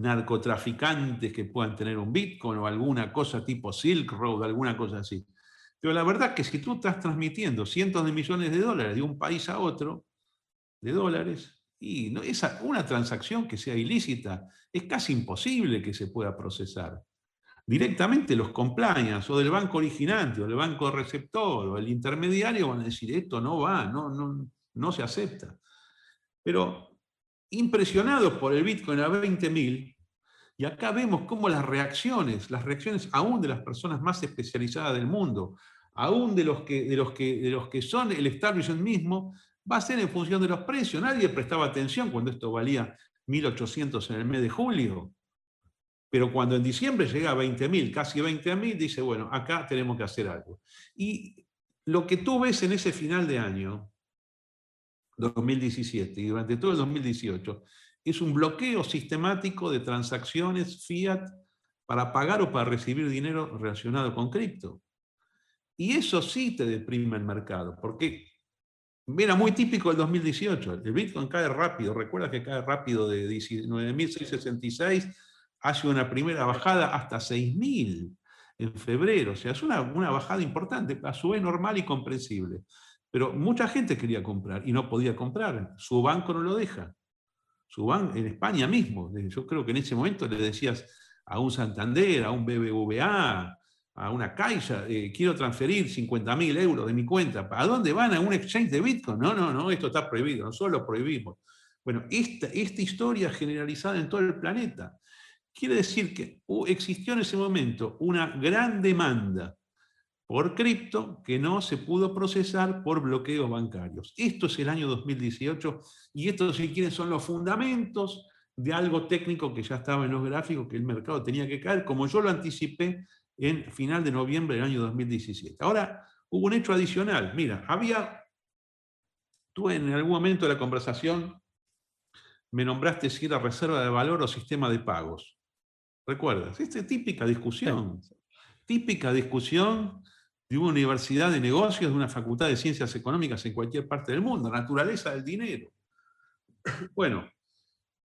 narcotraficantes que puedan tener un Bitcoin o alguna cosa tipo Silk Road, alguna cosa así. Pero la verdad es que si tú estás transmitiendo cientos de millones de dólares de un país a otro, de dólares, y no, esa, una transacción que sea ilícita es casi imposible que se pueda procesar. Directamente los compliance o del banco originante o del banco receptor o el intermediario van a decir esto no va, no, no, no se acepta. Pero impresionados por el Bitcoin a 20.000, y acá vemos cómo las reacciones, las reacciones aún de las personas más especializadas del mundo, aún de los que, de los que, de los que son el establishment mismo, va a ser en función de los precios. Nadie prestaba atención cuando esto valía 1.800 en el mes de julio. Pero cuando en diciembre llega a 20.000, casi 20.000, dice, bueno, acá tenemos que hacer algo. Y lo que tú ves en ese final de año, 2017 y durante todo el 2018 es un bloqueo sistemático de transacciones fiat para pagar o para recibir dinero relacionado con cripto. Y eso sí te deprime el mercado, porque era muy típico el 2018. El Bitcoin cae rápido, recuerda que cae rápido de 19.666, hace una primera bajada hasta 6.000 en febrero. O sea, es una, una bajada importante, a su vez normal y comprensible. Pero mucha gente quería comprar y no podía comprar. Su banco no lo deja. Su banco, en España mismo. Yo creo que en ese momento le decías a un Santander, a un BBVA, a una Caixa, eh, quiero transferir 50 mil euros de mi cuenta. ¿A dónde van? ¿A un exchange de Bitcoin? No, no, no, esto está prohibido, nosotros lo prohibimos. Bueno, esta, esta historia generalizada en todo el planeta. Quiere decir que existió en ese momento una gran demanda por cripto que no se pudo procesar por bloqueos bancarios. Esto es el año 2018 y estos, si quieren, son los fundamentos de algo técnico que ya estaba en los gráficos, que el mercado tenía que caer, como yo lo anticipé en final de noviembre del año 2017. Ahora, hubo un hecho adicional. Mira, había, tú en algún momento de la conversación me nombraste si era reserva de valor o sistema de pagos. ¿Recuerdas? Esta es típica discusión. Típica discusión de una universidad de negocios, de una facultad de ciencias económicas en cualquier parte del mundo, naturaleza del dinero. Bueno,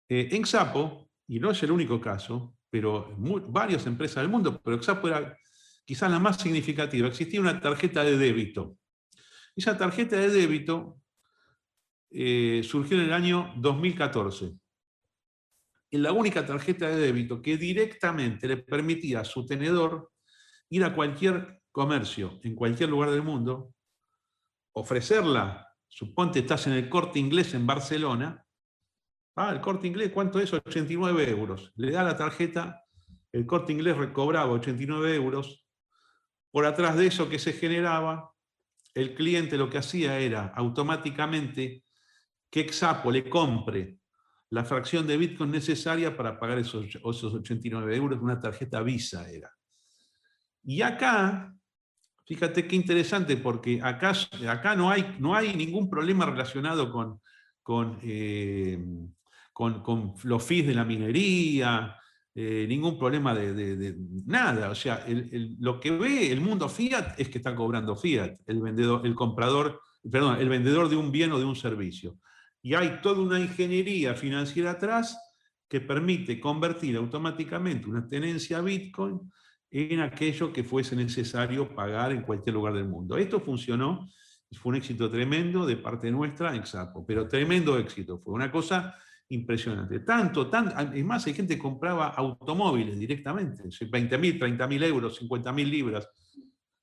eh, en Xapo, y no es el único caso, pero varias empresas del mundo, pero Xapo era quizás la más significativa, existía una tarjeta de débito. Esa tarjeta de débito eh, surgió en el año 2014. Es la única tarjeta de débito que directamente le permitía a su tenedor ir a cualquier comercio en cualquier lugar del mundo, ofrecerla, suponte estás en el corte inglés en Barcelona, ah, el corte inglés, ¿cuánto es? 89 euros. Le da la tarjeta, el corte inglés recobraba 89 euros. Por atrás de eso que se generaba, el cliente lo que hacía era automáticamente que Exapo le compre la fracción de Bitcoin necesaria para pagar esos, esos 89 euros, una tarjeta Visa era. Y acá Fíjate qué interesante, porque acá, acá no, hay, no hay ningún problema relacionado con, con, eh, con, los fees de la minería, eh, ningún problema de, nada. O sea, lo que ve el mundo fiat es que está cobrando fiat, el, vendedor, el comprador, perdón, el vendedor de un bien o de un servicio. Y hay toda una ingeniería financiera atrás que permite convertir automáticamente una tenencia a Bitcoin en aquello que fuese necesario pagar en cualquier lugar del mundo. Esto funcionó, fue un éxito tremendo de parte nuestra en Xapo, pero tremendo éxito, fue una cosa impresionante. Tanto, tan, es más, hay gente que compraba automóviles directamente, 20 mil, 30 mil euros, 50 mil libras,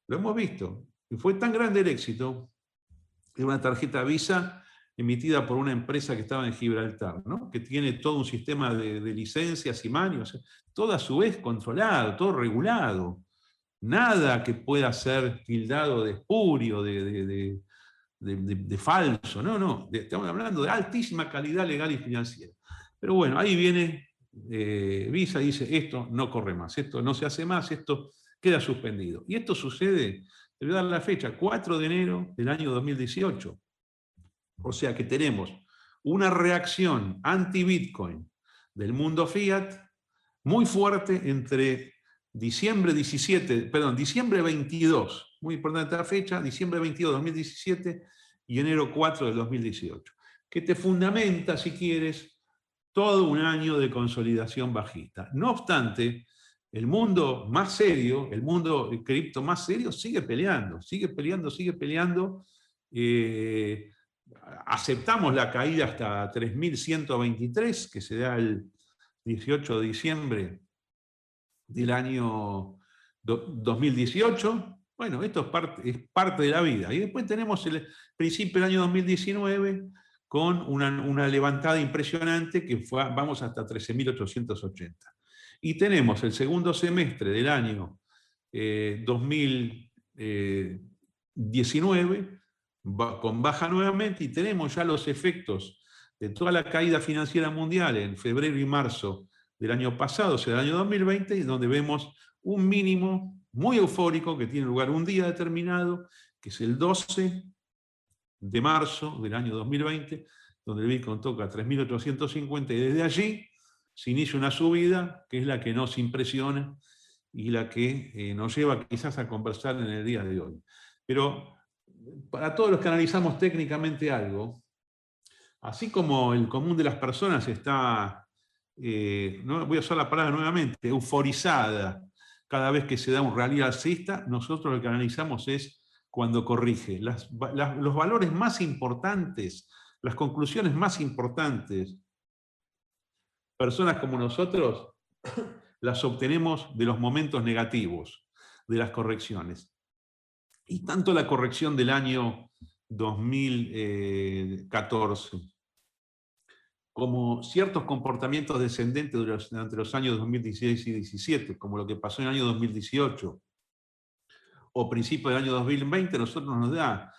lo hemos visto. Y fue tan grande el éxito, de una tarjeta Visa emitida por una empresa que estaba en Gibraltar, ¿no? que tiene todo un sistema de, licencias y manios, todo a su vez controlado, todo regulado. Nada que pueda ser tildado de espurio, de, de falso, no, no, estamos hablando de altísima calidad legal y financiera. Pero bueno, ahí viene eh, Visa y dice, esto no corre más, esto no se hace más, esto queda suspendido. Y esto sucede, te voy a dar la fecha, 4 de enero del año 2018. O sea que tenemos una reacción anti-Bitcoin del mundo fiat muy fuerte entre diciembre 17, perdón, diciembre 22, muy importante la fecha, diciembre 22 de 2017 y enero 4 del 2018, que te fundamenta, si quieres, todo un año de consolidación bajista. No obstante, el mundo más serio, el mundo cripto más serio, sigue peleando, sigue peleando, sigue peleando. Eh, aceptamos la caída hasta 3.123, que se da el 18 de diciembre del año 2018. Bueno, esto es parte, es parte de la vida. Y después tenemos el principio del año 2019 con una, levantada impresionante que fue, vamos hasta 13.880. Y tenemos el segundo semestre del año 2019 con baja nuevamente y tenemos ya los efectos de toda la caída financiera mundial en febrero y marzo del año pasado, o sea, del año 2020, y donde vemos un mínimo muy eufórico que tiene lugar un día determinado, que es el 12 de marzo del año 2020, donde el Bitcoin toca 3.850 y desde allí se inicia una subida que es la que nos impresiona y la que eh, nos lleva quizás a conversar en el día de hoy. Pero para todos los que analizamos técnicamente algo, así como el común de las personas está, eh, no voy a usar la palabra nuevamente, euforizada cada vez que se da un rally alcista, nosotros lo que analizamos es cuando corrige. los valores más importantes, las conclusiones más importantes, personas como nosotros, las obtenemos de los momentos negativos, de las correcciones. Y tanto la corrección del año 2014 como ciertos comportamientos descendentes durante los años 2016 y 2017, como lo que pasó en el año 2018 o principio del año 2020, nosotros nos da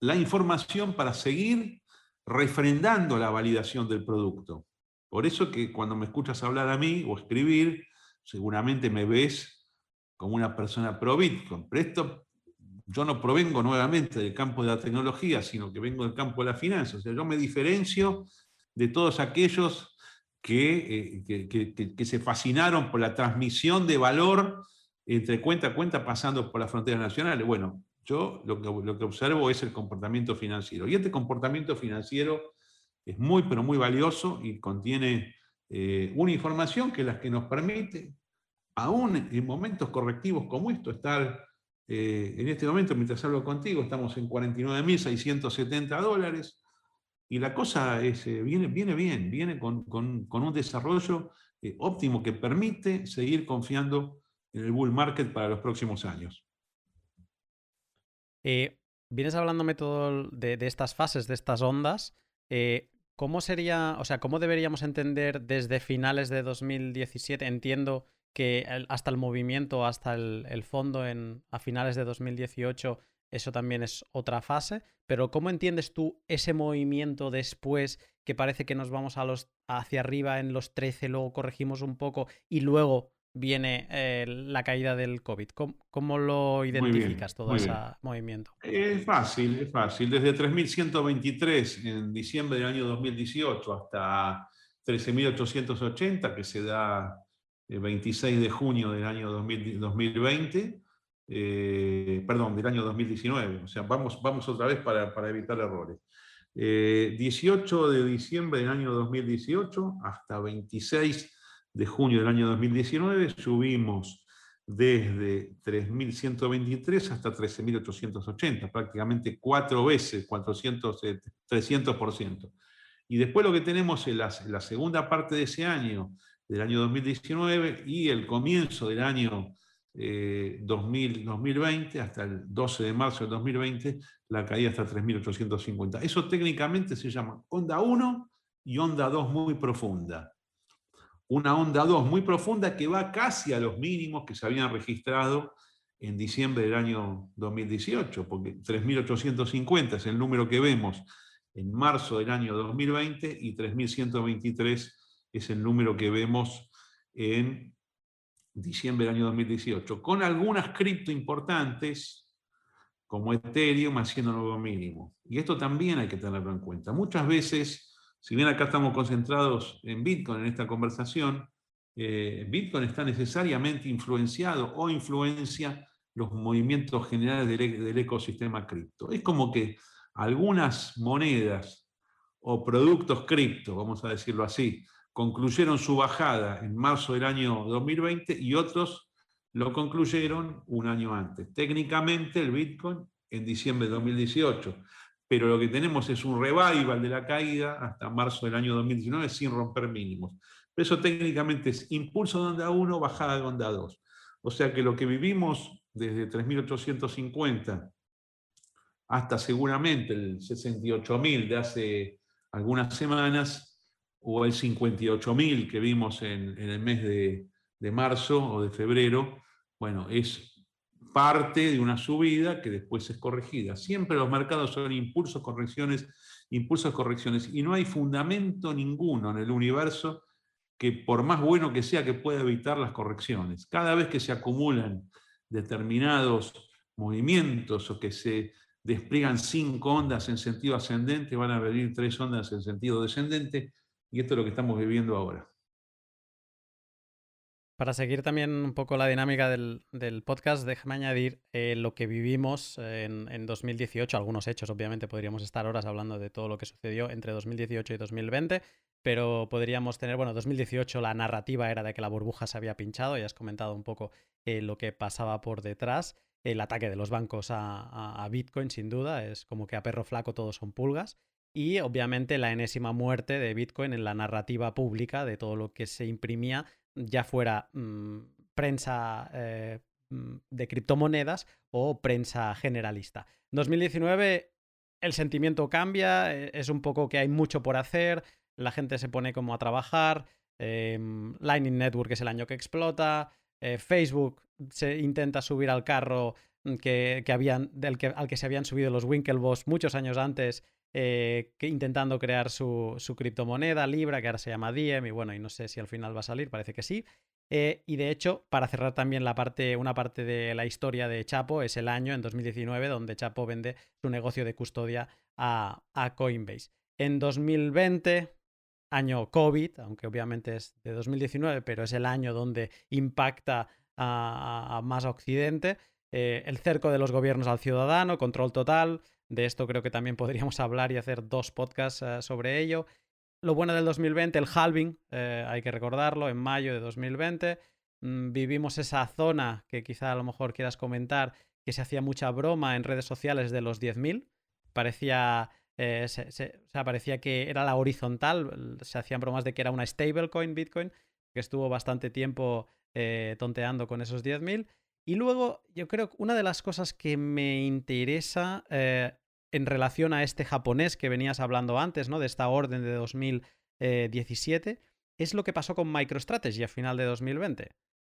la información para seguir refrendando la validación del producto. Por eso que cuando me escuchas hablar a mí o escribir, seguramente me ves como una persona pro Bitcoin. Pero esto, yo no provengo nuevamente del campo de la tecnología, sino que vengo del campo de la finanza. O sea, yo me diferencio de todos aquellos que, eh, que, se fascinaron por la transmisión de valor entre cuenta a cuenta pasando por las fronteras nacionales. Bueno, yo lo que, lo que observo es el comportamiento financiero. Y este comportamiento financiero es muy, pero muy valioso y contiene eh, una información que es la que nos permite, aún en momentos correctivos como esto, estar eh, en este momento, mientras hablo contigo, estamos en 49.670 dólares, y la cosa es, eh, viene, viene bien, viene con, un desarrollo eh, óptimo que permite seguir confiando en el bull market para los próximos años. Eh, vienes hablándome todo de, estas fases, de estas ondas. ¿Cómo sería, o sea, cómo deberíamos entender desde finales de 2017? Entiendo que hasta el movimiento, hasta el, el fondo en, a finales de 2018 eso también es otra fase, pero ¿cómo entiendes tú ese movimiento después que parece que nos vamos a los, hacia arriba en los 13, luego corregimos un poco y luego viene eh, la caída del COVID? ¿Cómo, lo identificas todo ese movimiento? Es fácil, es fácil. Desde 3.123 en diciembre del año 2018 hasta 13.880, que se da el 26 de junio del año 2020, eh, perdón, del año 2019, o sea, vamos, otra vez para, evitar errores. 18 eh, de diciembre del año 2018 hasta 26 de junio del año 2019 subimos desde 3.123 hasta 13.880, prácticamente cuatro veces, 400, 300%. Eh, y después lo que tenemos es la, la segunda parte de ese año, del año 2019, y el comienzo del año 2020, eh, hasta el 12 de marzo del 2020, la caída hasta 3.850. Eso técnicamente se llama onda 1 y onda 2 muy profunda. Una onda 2 muy profunda que va casi a los mínimos que se habían registrado en diciembre del año 2018, porque 3.850 es el número que vemos en marzo del año 2020 y 3.123 es el número que vemos en diciembre del año 2018, con algunas cripto importantes, como Ethereum, haciendo nuevo mínimo. Y esto también hay que tenerlo en cuenta. Muchas veces, si bien acá estamos concentrados en Bitcoin en esta conversación, eh, Bitcoin está necesariamente influenciado o influencia los movimientos generales del, e, del ecosistema cripto. Es como que algunas monedas o productos cripto, vamos a decirlo así, concluyeron su bajada en marzo del año 2020 y otros lo concluyeron un año antes. Técnicamente el Bitcoin en diciembre de 2018, pero lo que tenemos es un revival de la caída hasta marzo del año 2019 sin romper mínimos. eso técnicamente es impulso de onda 1, bajada de onda 2. O sea que lo que vivimos desde 3.850 hasta seguramente el 68.000 de hace algunas semanas, o el 58.000 que vimos en, el mes de, marzo o de febrero, bueno, es parte de una subida que después es corregida. Siempre los mercados son impulsos, correcciones, impulsos, correcciones, y no hay fundamento ninguno en el universo que por más bueno que sea que pueda evitar las correcciones. Cada vez que se acumulan determinados movimientos o que se despliegan cinco ondas en sentido ascendente, van a venir tres ondas en sentido descendente, y esto es lo que estamos viviendo ahora. Para seguir también un poco la dinámica del, podcast, déjame añadir eh, lo que vivimos en, en, 2018, algunos hechos, obviamente podríamos estar horas hablando de todo lo que sucedió entre 2018 y 2020, pero podríamos tener, bueno, 2018 la narrativa era de que la burbuja se había pinchado, ya has comentado un poco eh, lo que pasaba por detrás, el ataque de los bancos a, a Bitcoin sin duda, es como que a perro flaco todos son pulgas, y obviamente la enésima muerte de Bitcoin en la narrativa pública de todo lo que se imprimía ya fuera mm, prensa eh, mm, de criptomonedas o prensa generalista. 2019 el sentimiento cambia, eh, es un poco que hay mucho por hacer, la gente se pone como a trabajar, em, Lightning Network es el año que explota, eh, Facebook se intenta subir al carro mm, que, habían, del que, al que se habían subido los Winklevoss muchos años antes eh, intentando crear su, criptomoneda, Libra, que ahora se llama Diem, y bueno, y no sé si al final va a salir, parece que sí. Eh, y de hecho, para cerrar también la parte, una parte de la historia de Chapo, es el año, en 2019, donde Chapo vende su negocio de custodia a, Coinbase. En 2020, año COVID, aunque obviamente es de 2019, pero es el año donde impacta a, más Occidente, eh, el cerco de los gobiernos al ciudadano, control total, de esto creo que también podríamos hablar y hacer dos podcasts eh, sobre ello. Lo bueno del 2020, el halving, eh, hay que recordarlo, en mayo de 2020. Mm, vivimos esa zona que quizá a lo mejor quieras comentar, que se hacía mucha broma en redes sociales de los 10.000. Parecía, eh, parecía que era la horizontal, se hacían bromas de que era una stablecoin Bitcoin, que estuvo bastante tiempo tonteando con esos 10.000. Y luego, yo creo que una de las cosas que me interesa en relación a este japonés que venías hablando antes, ¿no? De esta orden de 2017, es lo que pasó con MicroStrategy a final de 2020,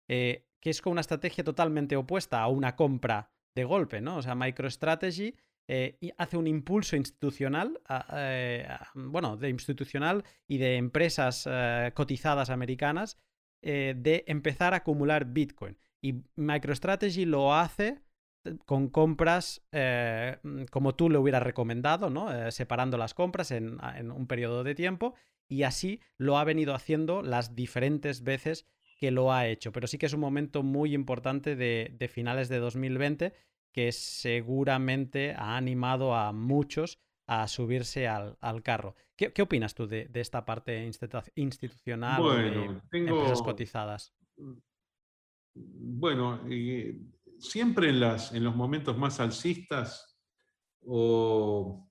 eh, que es con una estrategia totalmente opuesta a una compra de golpe, ¿no? O sea, MicroStrategy eh, hace un impulso institucional, eh, bueno, de institucional y de empresas cotizadas americanas de empezar a acumular Bitcoin. Y MicroStrategy lo hace con compras eh, mm, como tú le hubieras recomendado, ¿no? Eh, separando las compras en, un periodo de tiempo y así lo ha venido haciendo las diferentes veces que lo ha hecho. Pero sí que es un momento muy importante de, finales de 2020 que seguramente ha animado a muchos a subirse al, carro. ¿Qué, opinas tú de, esta parte institucional bueno, de empresas cotizadas? Bueno, siempre en, las, en los momentos más alcistas o,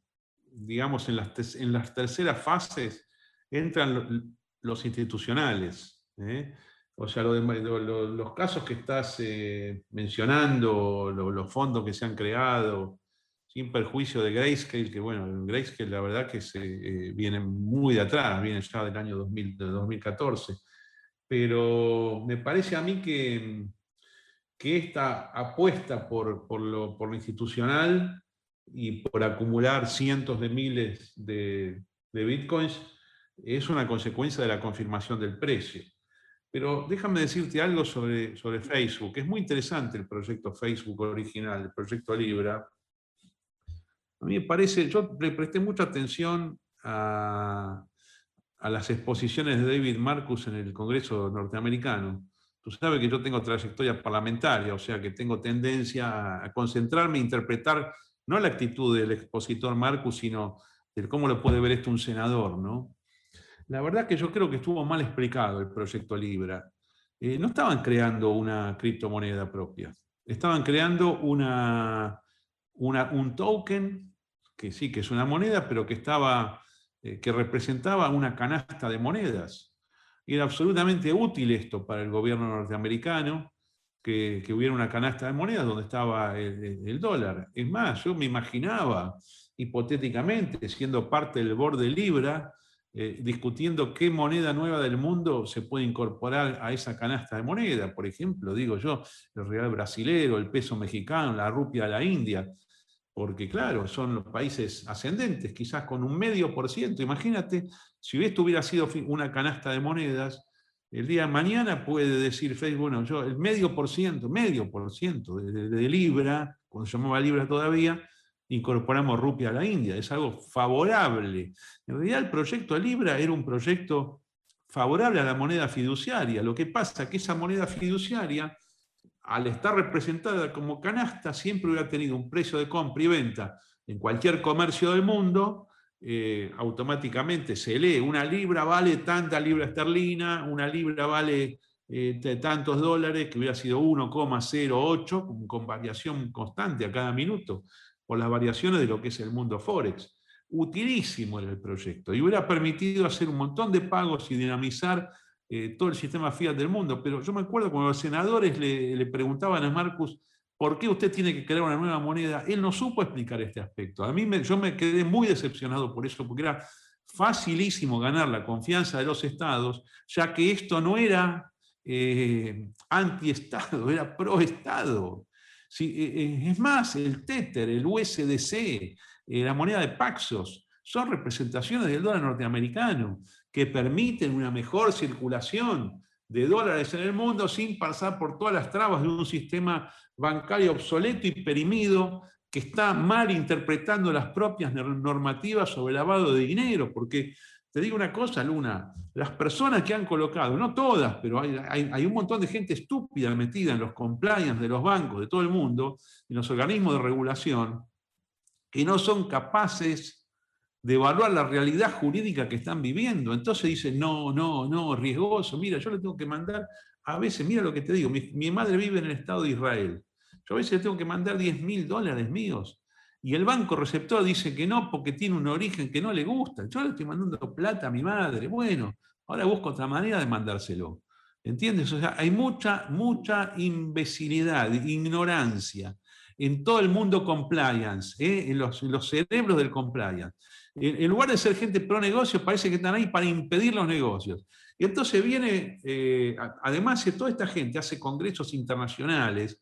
digamos, en las, en las terceras fases entran los institucionales. ¿eh? O sea, los casos que estás eh, mencionando, los fondos que se han creado, sin perjuicio de Grayscale, que bueno, Grayscale la verdad que se, eh, viene muy de atrás, viene ya del año 2000, 2014. Pero me parece a mí que, que esta apuesta por, lo, institucional y por acumular cientos de miles de, bitcoins es una consecuencia de la confirmación del precio. Pero déjame decirte algo sobre, sobre Facebook. Es muy interesante el proyecto Facebook original, el proyecto Libra. A mí me parece, yo le presté mucha atención a, a las exposiciones de David Marcus en el Congreso norteamericano Tú sabes que yo tengo trayectoria parlamentaria, o sea que tengo tendencia a concentrarme e interpretar no la actitud del expositor Marcus, sino de cómo lo puede ver esto un senador, ¿no? La verdad que yo creo que estuvo mal explicado el proyecto Libra. Eh, no estaban creando una criptomoneda propia, estaban creando una, un token, que sí que es una moneda, pero que, estaba, eh, que representaba una canasta de monedas. Era absolutamente útil esto para el gobierno norteamericano, que, hubiera una canasta de monedas donde estaba el, dólar. Es más, yo me imaginaba, hipotéticamente, siendo parte del borde Libra, eh, discutiendo qué moneda nueva del mundo se puede incorporar a esa canasta de moneda. Por ejemplo, digo yo, el real brasilero, el peso mexicano, la rupia de la India porque claro, son los países ascendentes, quizás con un medio por ciento. Imagínate, si esto hubiera sido una canasta de monedas, el día de mañana puede decir Facebook, bueno, yo el medio por ciento, medio por ciento de, Libra, cuando se llamaba Libra todavía, incorporamos rupia a la India, es algo favorable. En realidad el proyecto Libra era un proyecto favorable a la moneda fiduciaria. Lo que pasa es que esa moneda fiduciaria, al estar representada como canasta, siempre hubiera tenido un precio de compra y venta en cualquier comercio del mundo, eh, automáticamente se lee, una libra vale tanta libra esterlina, una libra vale eh, tantos dólares, que hubiera sido 1,08, con variación constante a cada minuto por las variaciones de lo que es el mundo Forex. Utilísimo era el proyecto y hubiera permitido hacer un montón de pagos y dinamizar eh, todo el sistema fiat del mundo. Pero yo me acuerdo cuando los senadores le, preguntaban a Marcus por qué usted tiene que crear una nueva moneda, él no supo explicar este aspecto. A mí me, yo me quedé muy decepcionado por eso, porque era facilísimo ganar la confianza de los estados, ya que esto no era eh, anti-estado, era pro-estado. Eh, eh, es más, el Tether, el USDC, eh, la moneda de Paxos, son representaciones del dólar norteamericano que permiten una mejor circulación de dólares en el mundo sin pasar por todas las trabas de un sistema bancario obsoleto y perimido que está mal interpretando las propias normativas sobre lavado de dinero, porque te digo una cosa, Luna, las personas que han colocado, no todas, pero hay, un montón de gente estúpida metida en los compliance de los bancos de todo el mundo, en los organismos de regulación, que no son capaces de evaluar la realidad jurídica que están viviendo. Entonces dicen, no, no, no, riesgoso, mira, yo le tengo que mandar, a veces, mira lo que te digo, mi, madre vive en el Estado de Israel, yo a veces le tengo que mandar 10 mil dólares míos y el banco receptor dice que no porque tiene un origen que no le gusta. Yo le estoy mandando plata a mi madre. Bueno, ahora busco otra manera de mandárselo. ¿Entiendes? O sea, hay mucha, mucha imbecilidad, ignorancia en todo el mundo compliance, ¿eh? en, los, cerebros del compliance. En, lugar de ser gente pro negocio, parece que están ahí para impedir los negocios. Y entonces viene, eh, además, toda esta gente hace congresos internacionales,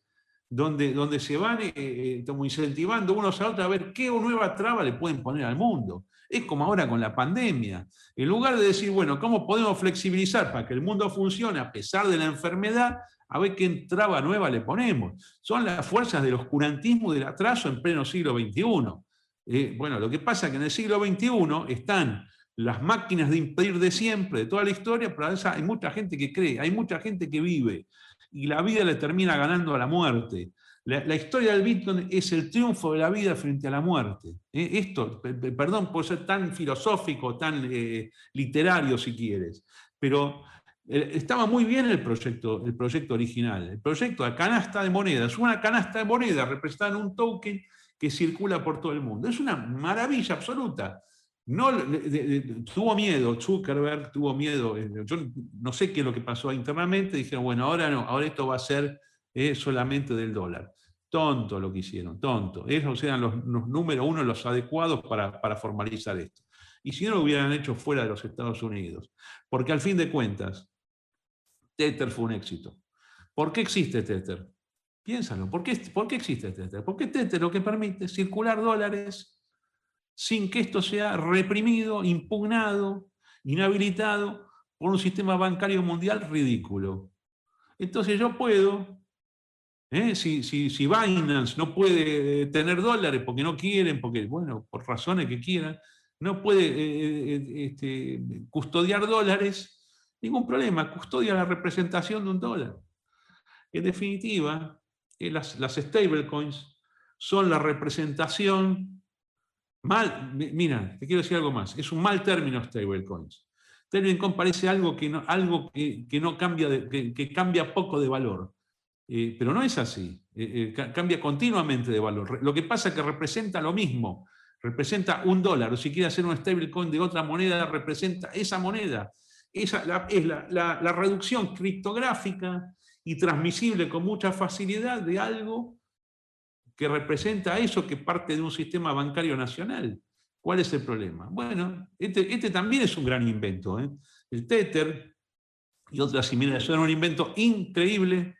donde, donde se van eh, eh, incentivando unos a otros a ver qué nueva traba le pueden poner al mundo. Es como ahora con la pandemia. En lugar de decir, bueno, ¿cómo podemos flexibilizar para que el mundo funcione a pesar de la enfermedad? A ver qué traba nueva le ponemos. Son las fuerzas del oscurantismo y del atraso en pleno siglo XXI. Eh, bueno, lo que pasa es que en el siglo XXI están las máquinas de impedir de siempre, de toda la historia, pero hay mucha gente que cree, hay mucha gente que vive y la vida le termina ganando a la muerte. La, historia del Bitcoin es el triunfo de la vida frente a la muerte. ¿eh? Esto, perdón por ser tan filosófico, tan eh, literario si quieres, pero eh, estaba muy bien el proyecto, el proyecto original. El proyecto de canasta de monedas, una canasta de monedas representada en un token que circula por todo el mundo. Es una maravilla absoluta. No, tuvo miedo, Zuckerberg tuvo miedo, eh, yo no sé qué es lo que pasó internamente, dijeron, bueno, ahora no, ahora esto va a ser eh, solamente del dólar. Tonto lo que hicieron, tonto. Esos eran los, número uno, los adecuados para, para, formalizar esto. Y si no lo hubieran hecho fuera de los Estados Unidos. Porque al fin de cuentas, Tether fue un éxito. ¿Por qué existe Tether? Piénsalo, ¿por qué, ¿por qué existe Tether? Porque Tether lo que permite es circular dólares sin que esto sea reprimido, impugnado, inhabilitado por un sistema bancario mundial ridículo. Entonces yo puedo, ¿eh? si, si, Binance no puede tener dólares porque no quieren, porque, bueno, por razones que quieran, no puede eh, eh, este, custodiar dólares, ningún problema, custodia la representación de un dólar. En definitiva, las, las stablecoins son la representación Mal, mira, te quiero decir algo más. Es un mal término stablecoins. Stablecoin parece algo que no, algo que, no cambia, que, cambia poco de valor. Eh, pero no es así. Eh, eh, cambia continuamente de valor. Lo que pasa es que representa lo mismo. Representa un dólar. O si quiere hacer un stablecoin de otra moneda, representa esa moneda. Esa es la, la reducción criptográfica y transmisible con mucha facilidad de algo que representa eso que parte de un sistema bancario nacional. ¿Cuál es el problema? Bueno, este, este también es un gran invento. ¿eh? El Tether y otras similares son un invento increíble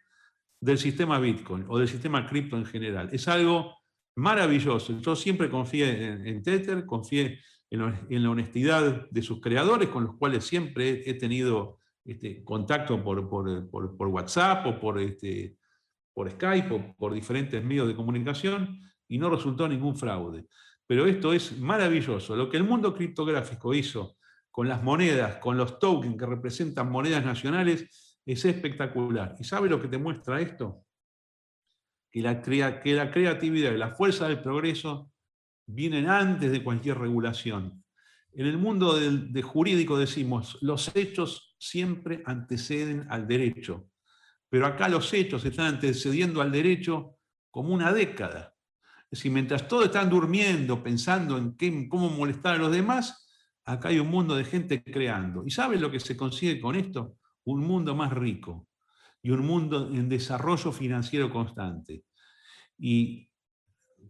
del sistema Bitcoin o del sistema cripto en general. Es algo maravilloso. Yo siempre confié en, Tether, confié en, la honestidad de sus creadores, con los cuales siempre he, tenido este, contacto por, WhatsApp o por, este, por Skype o por diferentes medios de comunicación, y no resultó ningún fraude. Pero esto es maravilloso. Lo que el mundo criptográfico hizo con las monedas, con los tokens que representan monedas nacionales, es espectacular. ¿Y sabe lo que te muestra esto? Que la, creatividad y la fuerza del progreso vienen antes de cualquier regulación. En el mundo jurídico decimos, los hechos siempre anteceden al derecho, pero acá los hechos están antecediendo al derecho como una década. Es decir, mientras todos están durmiendo, pensando en cómo molestar a los demás, acá hay un mundo de gente creando. ¿Y saben lo que se consigue con esto? Un mundo más rico y un mundo en desarrollo financiero constante. Y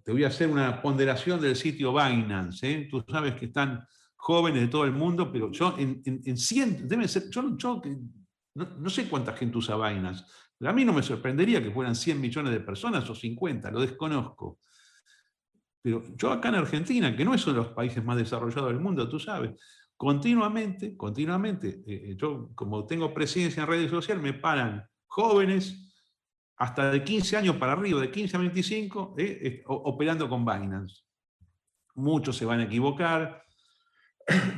te voy a hacer una ponderación del sitio Binance. ¿eh? Tú sabes que están jóvenes de todo el mundo, pero yo en, en, 100, deben ser, yo, no, sé cuánta gente usa Binance, pero a mí no me sorprendería que fueran 100 millones de personas o 50, lo desconozco. Pero yo acá en Argentina, que no es uno de los países más desarrollados del mundo, tú sabes, continuamente, continuamente, eh, eh, yo como tengo presencia en redes sociales, me paran jóvenes hasta de 15 años para arriba, de 15 a 25, eh, operando con Binance. Muchos se van a equivocar,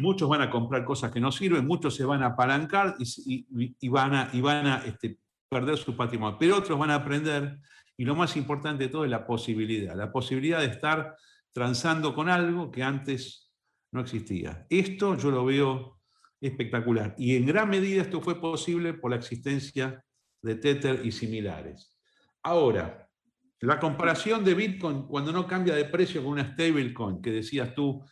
muchos van a comprar cosas que no sirven, muchos se van a apalancar y, van a, este, perder su patrimonio, pero otros van a aprender y lo más importante de todo es la posibilidad, la posibilidad de estar transando con algo que antes no existía. Esto yo lo veo espectacular y en gran medida esto fue posible por la existencia de Tether y similares. Ahora, la comparación de Bitcoin cuando no cambia de precio con una stablecoin, que decías tú,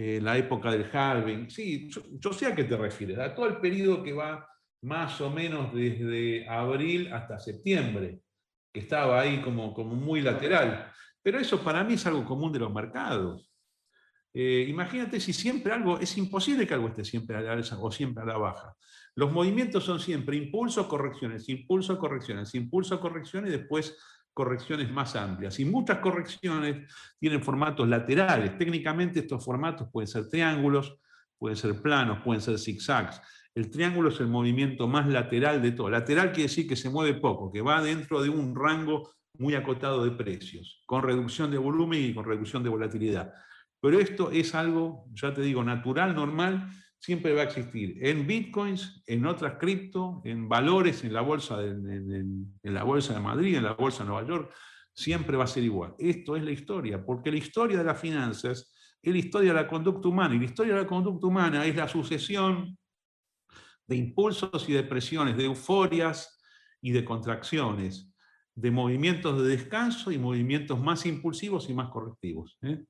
eh, la época del halving. Sí, yo, sé a qué te refieres, a todo el periodo que va más o menos desde abril hasta septiembre, que estaba ahí como, como muy lateral. Pero eso para mí es algo común de los mercados. Eh, imagínate si siempre algo, es imposible que algo esté siempre a la alza o siempre a la baja. Los movimientos son siempre impulsos, correcciones, impulsos, correcciones, impulsos, correcciones y después correcciones más amplias. Y muchas correcciones tienen formatos laterales. Técnicamente estos formatos pueden ser triángulos, pueden ser planos, pueden ser zigzags. El triángulo es el movimiento más lateral de todo. Lateral quiere decir que se mueve poco, que va dentro de un rango muy acotado de precios, con reducción de volumen y con reducción de volatilidad. Pero esto es algo, ya te digo, natural, normal, siempre va a existir en bitcoins, en otras cripto, en valores, en la, bolsa de, en, la bolsa de Madrid, en la bolsa de Nueva York, siempre va a ser igual. Esto es la historia, porque la historia de las finanzas es la historia de la conducta humana, y la historia de la conducta humana es la sucesión de impulsos y de presiones, de euforias y de contracciones, de movimientos de descanso y movimientos más impulsivos y más correctivos. ¿eh?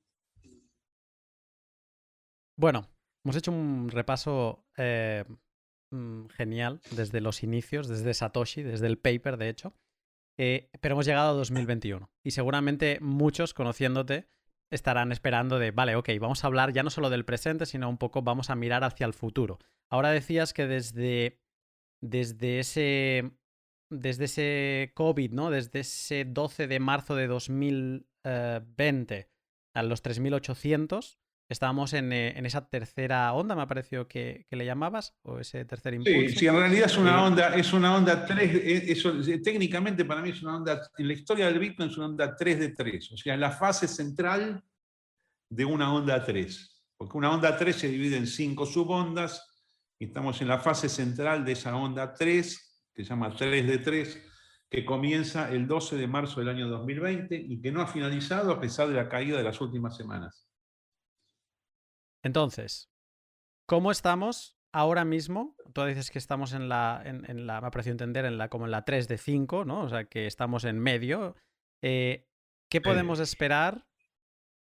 Bueno, Hemos hecho un repaso eh, mm, genial desde los inicios, desde Satoshi, desde el paper, de hecho. Eh, pero hemos llegado a 2021 y seguramente muchos, conociéndote, estarán esperando de, vale, ok, vamos a hablar ya no solo del presente, sino un poco vamos a mirar hacia el futuro. Ahora decías que desde, desde ese desde ese COVID, ¿no? Desde ese 12 de marzo de 2020 eh, a los 3800, estábamos en, eh, en, esa tercera onda, me ha parecido que, que, le llamabas, o ese tercer impulso. Sí, sí, en realidad es una onda, es una onda 3, eh, eso, técnicamente para mí es una onda, en la historia del Bitcoin es una onda 3 de 3, o sea, la fase central de una onda 3, porque una onda 3 se divide en cinco subondas, y estamos en la fase central de esa onda 3, que se llama 3 de 3, que comienza el 12 de marzo del año 2020 y que no ha finalizado a pesar de la caída de las últimas semanas. Entonces, ¿cómo estamos ahora mismo? Tú dices que estamos en la, en, la, me ha parecido entender, en la, como en la 3 de 5, ¿no? O sea, que estamos en medio. Eh, ¿Qué podemos esperar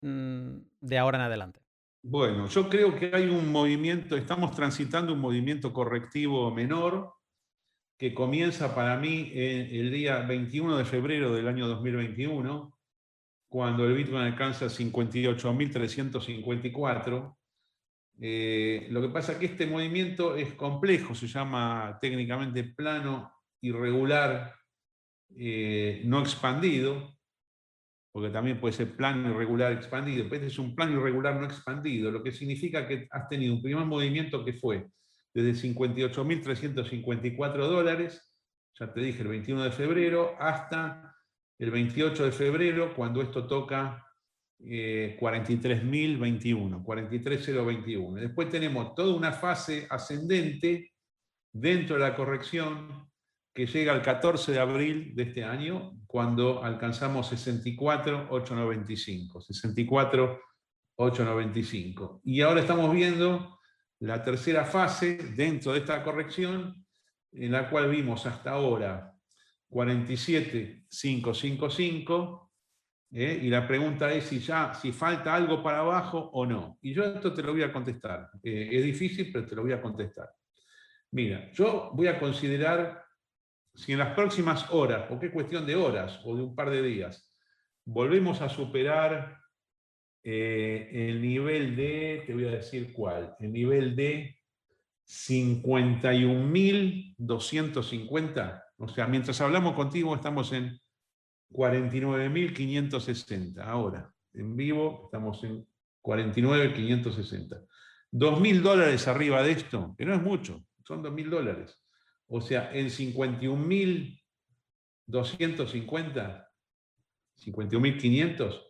mm, de ahora en adelante? Bueno, yo creo que hay un movimiento, estamos transitando un movimiento correctivo menor que comienza para mí el día 21 de febrero del año 2021, cuando el Bitcoin alcanza 58.354 eh, lo que pasa es que este movimiento es complejo, se llama técnicamente plano irregular eh, no expandido, porque también puede ser plano irregular expandido, pero este es un plano irregular no expandido, lo que significa que has tenido un primer movimiento que fue desde 58.354 dólares, ya te dije el 21 de febrero, hasta el 28 de febrero, cuando esto toca 43.021, 43.021. Después tenemos toda una fase ascendente dentro de la corrección que llega al 14 de abril de este año, cuando alcanzamos 64.895. 64.895. Y ahora estamos viendo la tercera fase dentro de esta corrección, en la cual vimos hasta ahora 47.555, ¿eh? y la pregunta es si ya si falta algo para abajo o no. Y yo esto te lo voy a contestar. Eh, es difícil, pero te lo voy a contestar. Mira, yo voy a considerar si en las próximas horas, porque es cuestión de horas o de un par de días, volvemos a superar eh, el nivel de, te voy a decir cuál, el nivel de 51.250, o sea, mientras hablamos contigo estamos en 49.560, ahora, en vivo estamos en 49.560. 2.000 dólares arriba de esto, que no es mucho, son 2.000 dólares. O sea, en 51.250, 51.500,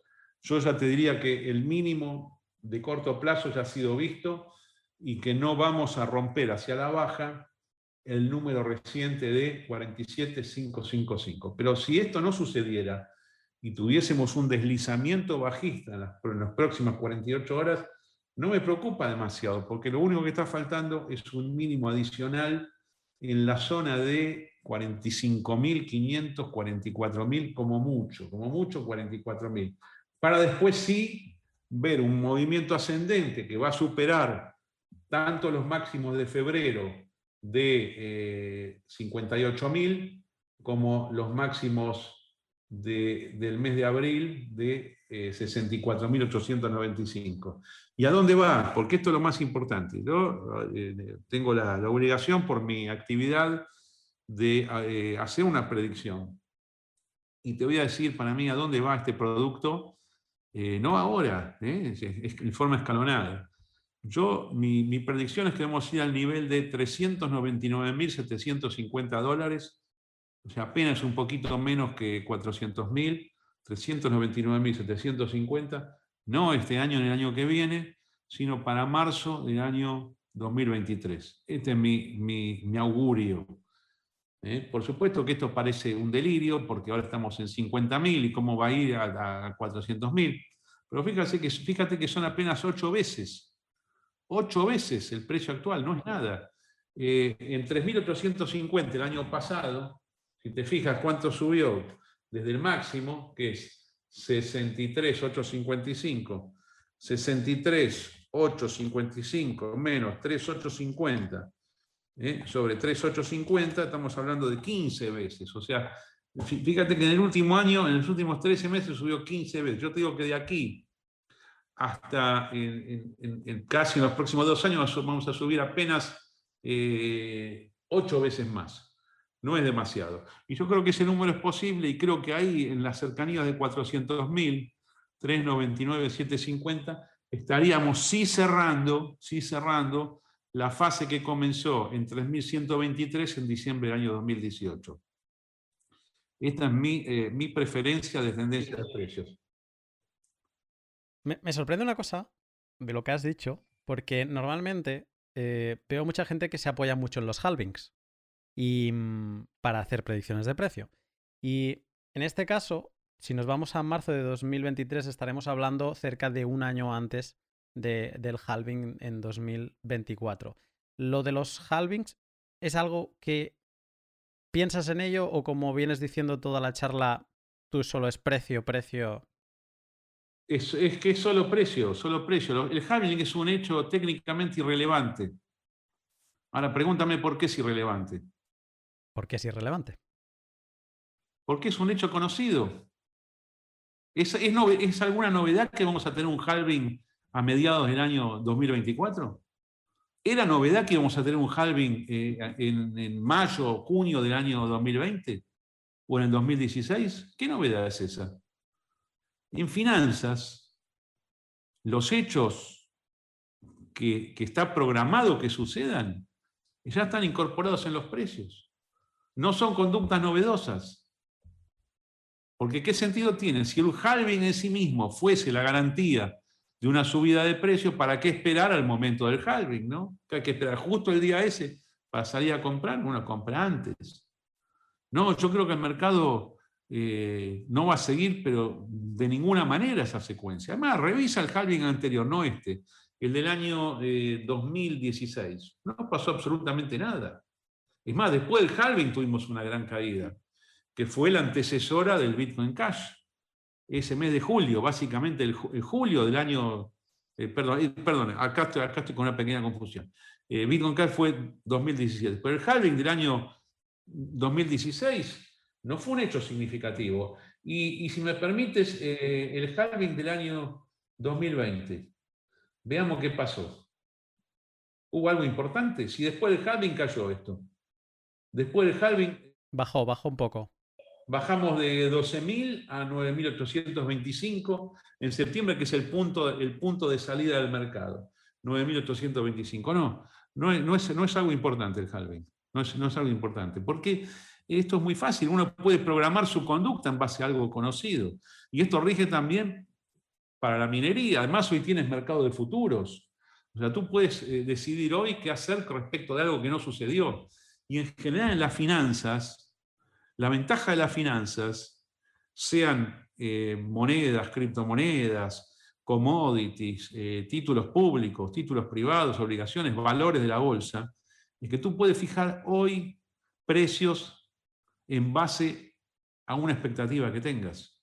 yo ya te diría que el mínimo de corto plazo ya ha sido visto y que no vamos a romper hacia la baja el número reciente de 47.555. Pero si esto no sucediera y tuviésemos un deslizamiento bajista en las, próximas 48 horas, no me preocupa demasiado, porque lo único que está faltando es un mínimo adicional en la zona de 45.500, 44.000 como mucho, como mucho 44.000. Para después sí ver un movimiento ascendente que va a superar tanto los máximos de febrero de 58.000 eh, como los máximos del mes de abril de 64.895. Eh, ¿Y a dónde va? Porque esto es lo más importante. Yo eh, tengo la, obligación por mi actividad de eh, hacer una predicción. Y te voy a decir para mí a dónde va este producto, no ahora, es, en forma escalonada. Yo, mi, mi predicción es que vamos a ir al nivel de 399.750 dólares o sea, apenas un poquito menos que 400.000, 399.750, no este año ni el año que viene, sino para marzo del año 2023. Este es mi, augurio. ¿eh? Por supuesto que esto parece un delirio, porque ahora estamos en 50.000 y cómo va a ir a, 400.000. Pero fíjate que, fíjate que son apenas ocho veces. Ocho veces el precio actual, no es nada. Eh, en 3.850 el año pasado, si te fijas cuánto subió desde el máximo, que es 63,855, 63,855 menos 3,850 ¿eh? sobre 3,850, estamos hablando de 15 veces. O sea, fíjate que en el último año, en los últimos 13 meses subió 15 veces. Yo te digo que de aquí hasta en, casi en los próximos dos años vamos a subir apenas 8 eh, veces más no es demasiado. Y yo creo que ese número es posible y creo que ahí en las cercanías de 400.000, 399, 750, estaríamos sí cerrando, sí cerrando la fase que comenzó en 3.123 en diciembre del año 2018. Esta es mi, eh, preferencia de tendencia de precios. Me, sorprende una cosa de lo que has dicho, porque normalmente eh, veo mucha gente que se apoya mucho en los halvings y mm, para hacer predicciones de precio. Y en este caso, si nos vamos a marzo de 2023, estaremos hablando cerca de un año antes del halving en 2024. Lo de los halvings es algo que piensas en ello o como vienes diciendo toda la charla, tú solo es precio, precio. Es, es que es solo precio, solo precio. El halving es un hecho técnicamente irrelevante. Ahora pregúntame por qué es irrelevante. ¿Por qué es irrelevante? Porque es un hecho conocido. ¿Es, es, alguna novedad que vamos a tener un halving a mediados del año 2024? ¿Era novedad que íbamos a tener un halving eh, en, en, mayo o junio del año 2020? ¿O en el 2016? ¿Qué novedad es esa? En finanzas, los hechos que, está programado que sucedan ya están incorporados en los precios. No son conductas novedosas. Porque ¿qué sentido tiene? Si el halving en sí mismo fuese la garantía de una subida de precio, ¿para qué esperar al momento del halving? ¿no? Que hay que esperar justo el día ese para salir a comprar, uno compra antes. No, yo creo que el mercado eh, no va a seguir, pero de ninguna manera esa secuencia. Además, revisa el halving anterior, no este, el del año 2016. Eh, no pasó absolutamente nada. Es más, después del halving tuvimos una gran caída, que fue la antecesora del Bitcoin Cash ese mes de julio, básicamente el, julio del año, eh, perdón, perdón acá, estoy, acá estoy con una pequeña confusión. Bitcoin Cash fue 2017, pero el halving del año 2016 no fue un hecho significativo. Y, si me permites, el halving del año 2020, veamos qué pasó. ¿Hubo algo importante? Si después del halving cayó esto. Después del halving... Bajó, bajó un poco. Bajamos de 12.000 a 9.825 en septiembre, que es el punto, el punto de salida del mercado. 9.825. No, no es, no, es, no es algo importante el halving. No es, no es algo importante. Porque esto es muy fácil. Uno puede programar su conducta en base a algo conocido. Y esto rige también para la minería. Además, hoy tienes mercado de futuros. O sea, tú puedes eh, decidir hoy qué hacer respecto de algo que no sucedió. Y en general en las finanzas, la ventaja de las finanzas, sean eh, monedas, criptomonedas, commodities, eh, títulos públicos, títulos privados, obligaciones, valores de la bolsa, es que tú puedes fijar hoy precios en base a una expectativa que tengas.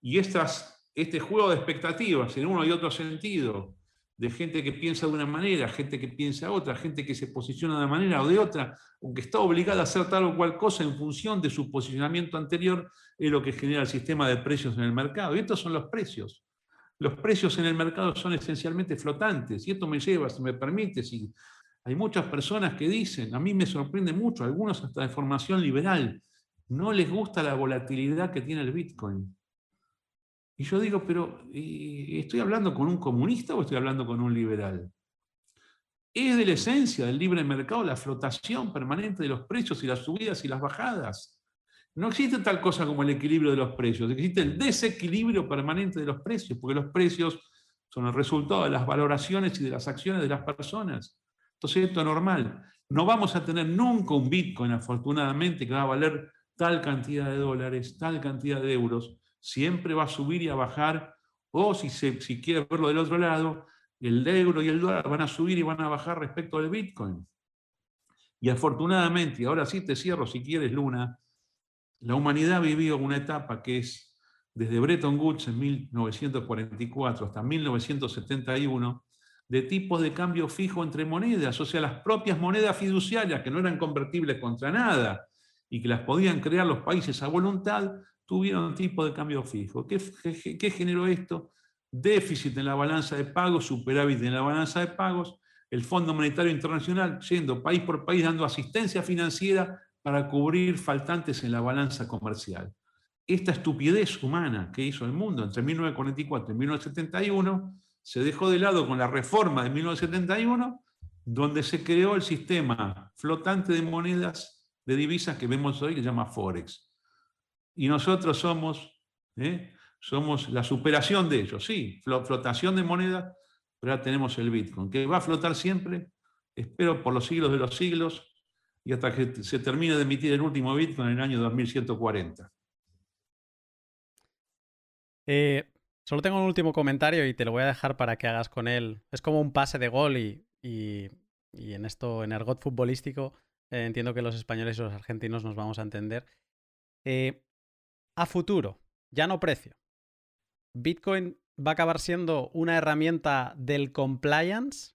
Y estas, este juego de expectativas en uno y otro sentido, de gente que piensa de una manera, gente que piensa otra, gente que se posiciona de una manera o de otra, o que está obligada a hacer tal o cual cosa en función de su posicionamiento anterior, es lo que genera el sistema de precios en el mercado. Y estos son los precios. Los precios en el mercado son esencialmente flotantes. Y esto me lleva, si me permite, si hay muchas personas que dicen, a mí me sorprende mucho, algunos hasta de formación liberal, no les gusta la volatilidad que tiene el Bitcoin. Y yo digo, pero ¿estoy hablando con un comunista o estoy hablando con un liberal? Es de la esencia del libre mercado la flotación permanente de los precios y las subidas y las bajadas. No existe tal cosa como el equilibrio de los precios, existe el desequilibrio permanente de los precios, porque los precios son el resultado de las valoraciones y de las acciones de las personas. Entonces esto es normal. No vamos a tener nunca un Bitcoin, afortunadamente, que va a valer tal cantidad de dólares, tal cantidad de euros, siempre va a subir y a bajar, o si, se, si quiere verlo del otro lado, el euro y el dólar van a subir y van a bajar respecto al Bitcoin. Y afortunadamente, y ahora sí te cierro si quieres, Luna, la humanidad vivió una etapa que es desde Bretton Woods en 1944 hasta 1971, de tipos de cambio fijo entre monedas, o sea, las propias monedas fiduciarias que no eran convertibles contra nada y que las podían crear los países a voluntad, tuvieron tipo de cambio fijo. ¿Qué, qué, generó esto? Déficit en la balanza de pagos, superávit en la balanza de pagos, el Fondo Monetario Internacional yendo país por país dando asistencia financiera para cubrir faltantes en la balanza comercial. Esta estupidez humana que hizo el mundo entre 1944 y 1971 se dejó de lado con la reforma de 1971, donde se creó el sistema flotante de monedas de divisas que vemos hoy que se llama Forex y nosotros somos, ¿eh? somos la superación de ellos. Sí, flotación de moneda, pero ahora tenemos el Bitcoin, que va a flotar siempre, espero por los siglos de los siglos, y hasta que se termine de emitir el último Bitcoin en el año 2140. Eh, solo tengo un último comentario y te lo voy a dejar para que hagas con él. Es como un pase de gol y, en esto, en argot futbolístico, eh, entiendo que los españoles y los argentinos nos vamos a entender. Eh, a futuro, ya no precio. ¿Bitcoin va a acabar siendo una herramienta del compliance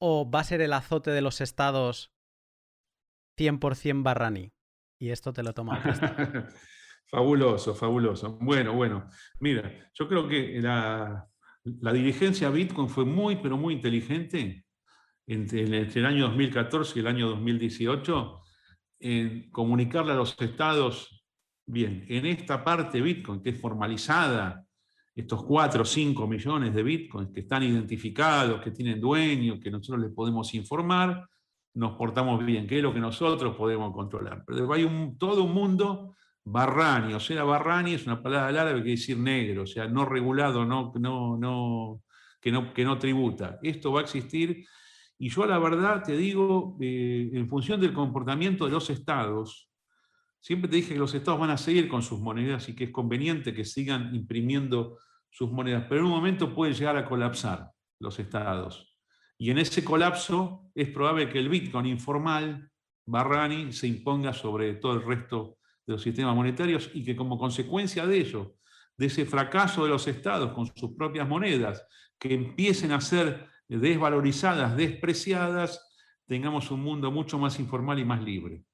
o va a ser el azote de los estados 100% barraní? Y esto te lo toma. fabuloso, fabuloso. Bueno, bueno. Mira, yo creo que la, dirigencia Bitcoin fue muy, pero muy inteligente entre, entre, el año 2014 y el año 2018 en comunicarle a los estados Bien, en esta parte Bitcoin que es formalizada, estos 4 o 5 millones de Bitcoins que están identificados, que tienen dueño, que nosotros les podemos informar, nos portamos bien, que es lo que nosotros podemos controlar. Pero hay un, todo un mundo Barrani, o sea, Barrani es una palabra árabe que quiere decir negro, o sea, no regulado, no, no, no, que, no, que no tributa. Esto va a existir y yo la verdad te digo, eh, en función del comportamiento de los estados, siempre te dije que los estados van a seguir con sus monedas y que es conveniente que sigan imprimiendo sus monedas, pero en un momento puede llegar a colapsar los estados. Y en ese colapso es probable que el Bitcoin informal, Barrani, se imponga sobre todo el resto de los sistemas monetarios y que como consecuencia de ello, de ese fracaso de los estados con sus propias monedas, que empiecen a ser desvalorizadas, despreciadas, tengamos un mundo mucho más informal y más libre.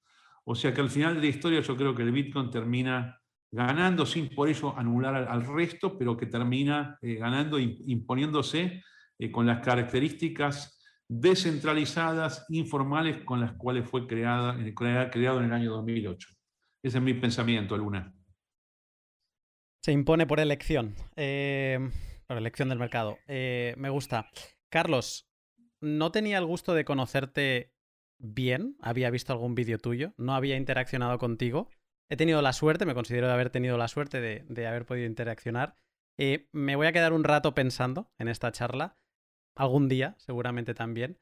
O sea que al final de la historia yo creo que el Bitcoin termina ganando sin por ello anular al, resto, pero que termina eh, ganando, imponiéndose eh, con las características descentralizadas, informales, con las cuales fue creada, creado en el año 2008. Ese es mi pensamiento, Luna. Se impone por elección, eh, por elección del mercado. me gusta. Carlos, no tenía el gusto de conocerte bien, había visto algún vídeo tuyo, no había interaccionado contigo. He tenido la suerte, me considero de haber tenido la suerte de, haber podido interaccionar. Eh, me voy a quedar un rato pensando en esta charla, algún día seguramente también,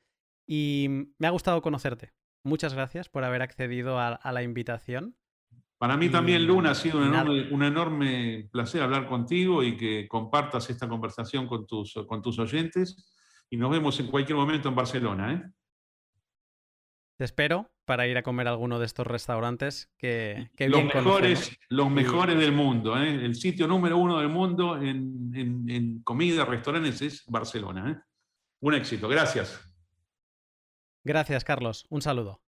y me ha gustado conocerte. Muchas gracias por haber accedido a, la invitación. Para mí también, Luna, ha sido un enorme, placer hablar contigo y que compartas esta conversación con tus, con tus oyentes y nos vemos en cualquier momento en Barcelona. ¿eh? Te espero para ir a comer a alguno de estos restaurantes que, los mejores, Los mejores del mundo. ¿eh? El sitio número uno del mundo en, en comida, restaurantes es Barcelona. ¿eh? Un éxito. Gracias. Gracias, Carlos. Un saludo.